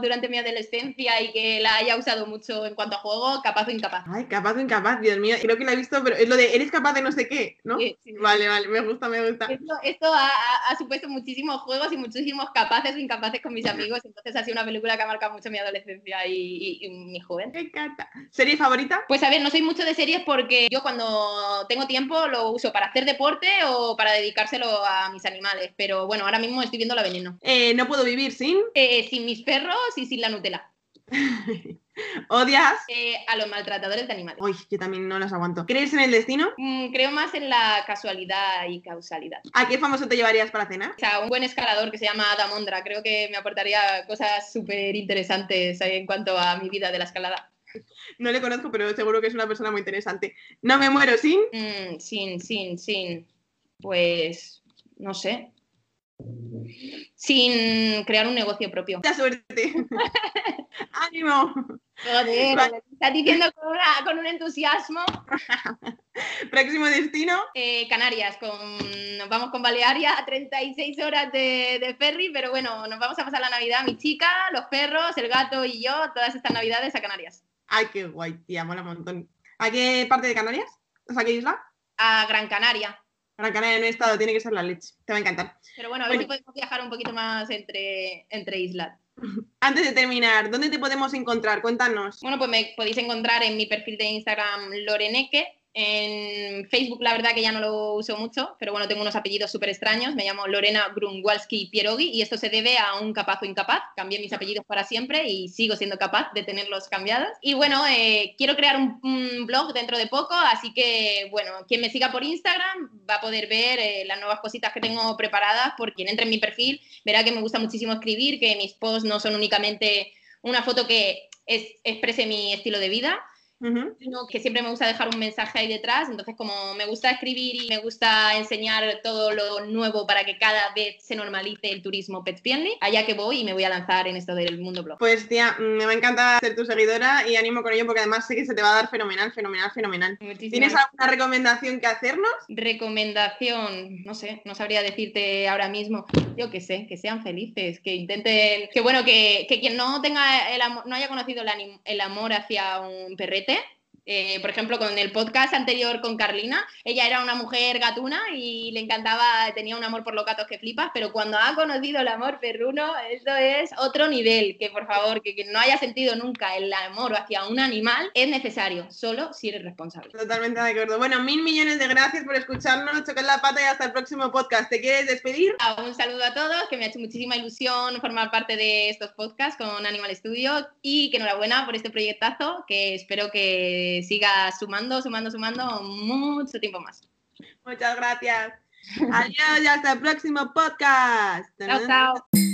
durante mi adolescencia y que la haya usado mucho en cuanto a juego, capaz o incapaz. Ay, capaz o incapaz, Dios mío, creo que la he visto, pero es lo de eres capaz de no sé qué, ¿no? Sí, vale, vale, me gusta, me gusta. Esto, ha, supuesto muchísimos juegos y muchísimos capaces o incapaces con mis amigos, entonces ha sido una película que ha marcado mucho mi adolescencia y, mi joven. Me encanta. ¿Serie favorita? Pues a ver, no soy mucho de series porque yo cuando tengo tiempo lo uso para hacer deporte o para dedicárselo a mis animales, pero bueno, ahora mismo estoy viendo La Veneno. Eh, no puedo vivir sin. Eh, sin mis perros y sin la Nutella. ¿Odias? Eh, a los maltratadores de animales. Uy, yo también no los aguanto. ¿Crees en el destino? Mm, creo más en la casualidad y causalidad. ¿A qué famoso te llevarías para cenar? O sea, un buen escalador que se llama Adam Ondra, creo que me aportaría cosas súper interesantes en cuanto a mi vida de la escalada. No le conozco, pero seguro que es una persona muy interesante. No me muero sin. Mm, sin, sin, sin. Pues, no sé. Sin crear un negocio propio. Mucha suerte. ¡Ánimo! Joder, Vale. estás diciendo con, una- con un entusiasmo. Próximo destino. Eh, Canarias, con, nos vamos con Balearia a 36 horas de, de ferry, pero bueno, nos vamos a pasar la Navidad, mi chica, los perros, el gato y yo, todas estas Navidades a Canarias. Ay, qué guay, tía, mola un montón. ¿A qué parte de Canarias? O sea, ¿a qué isla? A Gran Canaria. Gran Canaria no he estado, tiene que ser la leche. Te va a encantar. Pero bueno, a ver Bueno. si podemos viajar un poquito más entre, entre islas. Antes de terminar, ¿dónde te podemos encontrar? Cuéntanos. Bueno, pues me podéis encontrar en mi perfil de Instagram Loreneque. En Facebook, la verdad que ya no lo uso mucho, pero bueno, tengo unos apellidos súper extraños. Me llamo Lorena Grunwalski Pierogi y esto se debe a un capaz o incapaz. Cambié mis apellidos para siempre y sigo siendo capaz de tenerlos cambiados. Y bueno, eh, quiero crear un, un blog dentro de poco, así que bueno, quien me siga por Instagram va a poder ver eh, las nuevas cositas que tengo preparadas. Por quien entre en mi perfil verá que me gusta muchísimo escribir, que mis posts no son únicamente una foto que es- exprese mi estilo de vida, Sino que siempre me gusta dejar un mensaje ahí detrás. Entonces, como me gusta escribir y me gusta enseñar todo lo nuevo para que cada vez se normalice el turismo pet friendly, allá que voy y me voy a lanzar en esto del mundo blog. Pues tía, me va a encantar ser tu seguidora y ánimo con ello porque además sé que se te va a dar fenomenal, fenomenal, fenomenal. Muchísimas ¿Tienes alguna recomendación que hacernos? recomendación, no sé, no sabría decirte ahora mismo, yo que sé, que sean felices, que intenten, que bueno, que, que quien no tenga el amor, no haya conocido el amor hacia un perrete, eh, por ejemplo, con el podcast anterior con Carlina, ella era una mujer gatuna y le encantaba, tenía un amor por los gatos que flipas, pero cuando ha conocido el amor perruno, eso es otro nivel, que por favor, que no haya sentido nunca el amor hacia un animal, es necesario, solo si eres responsable. Totalmente de acuerdo. Bueno, mil millones de gracias por escucharnos, chocar la pata y hasta el próximo podcast. ¿Te quieres despedir? Ah, Un saludo a todos, que me ha hecho muchísima ilusión formar parte de estos podcasts con Animal Studio y que enhorabuena por este proyectazo que espero que siga sumando, sumando, sumando mucho tiempo más. Muchas gracias. Adiós y hasta el próximo podcast. Chao, chao.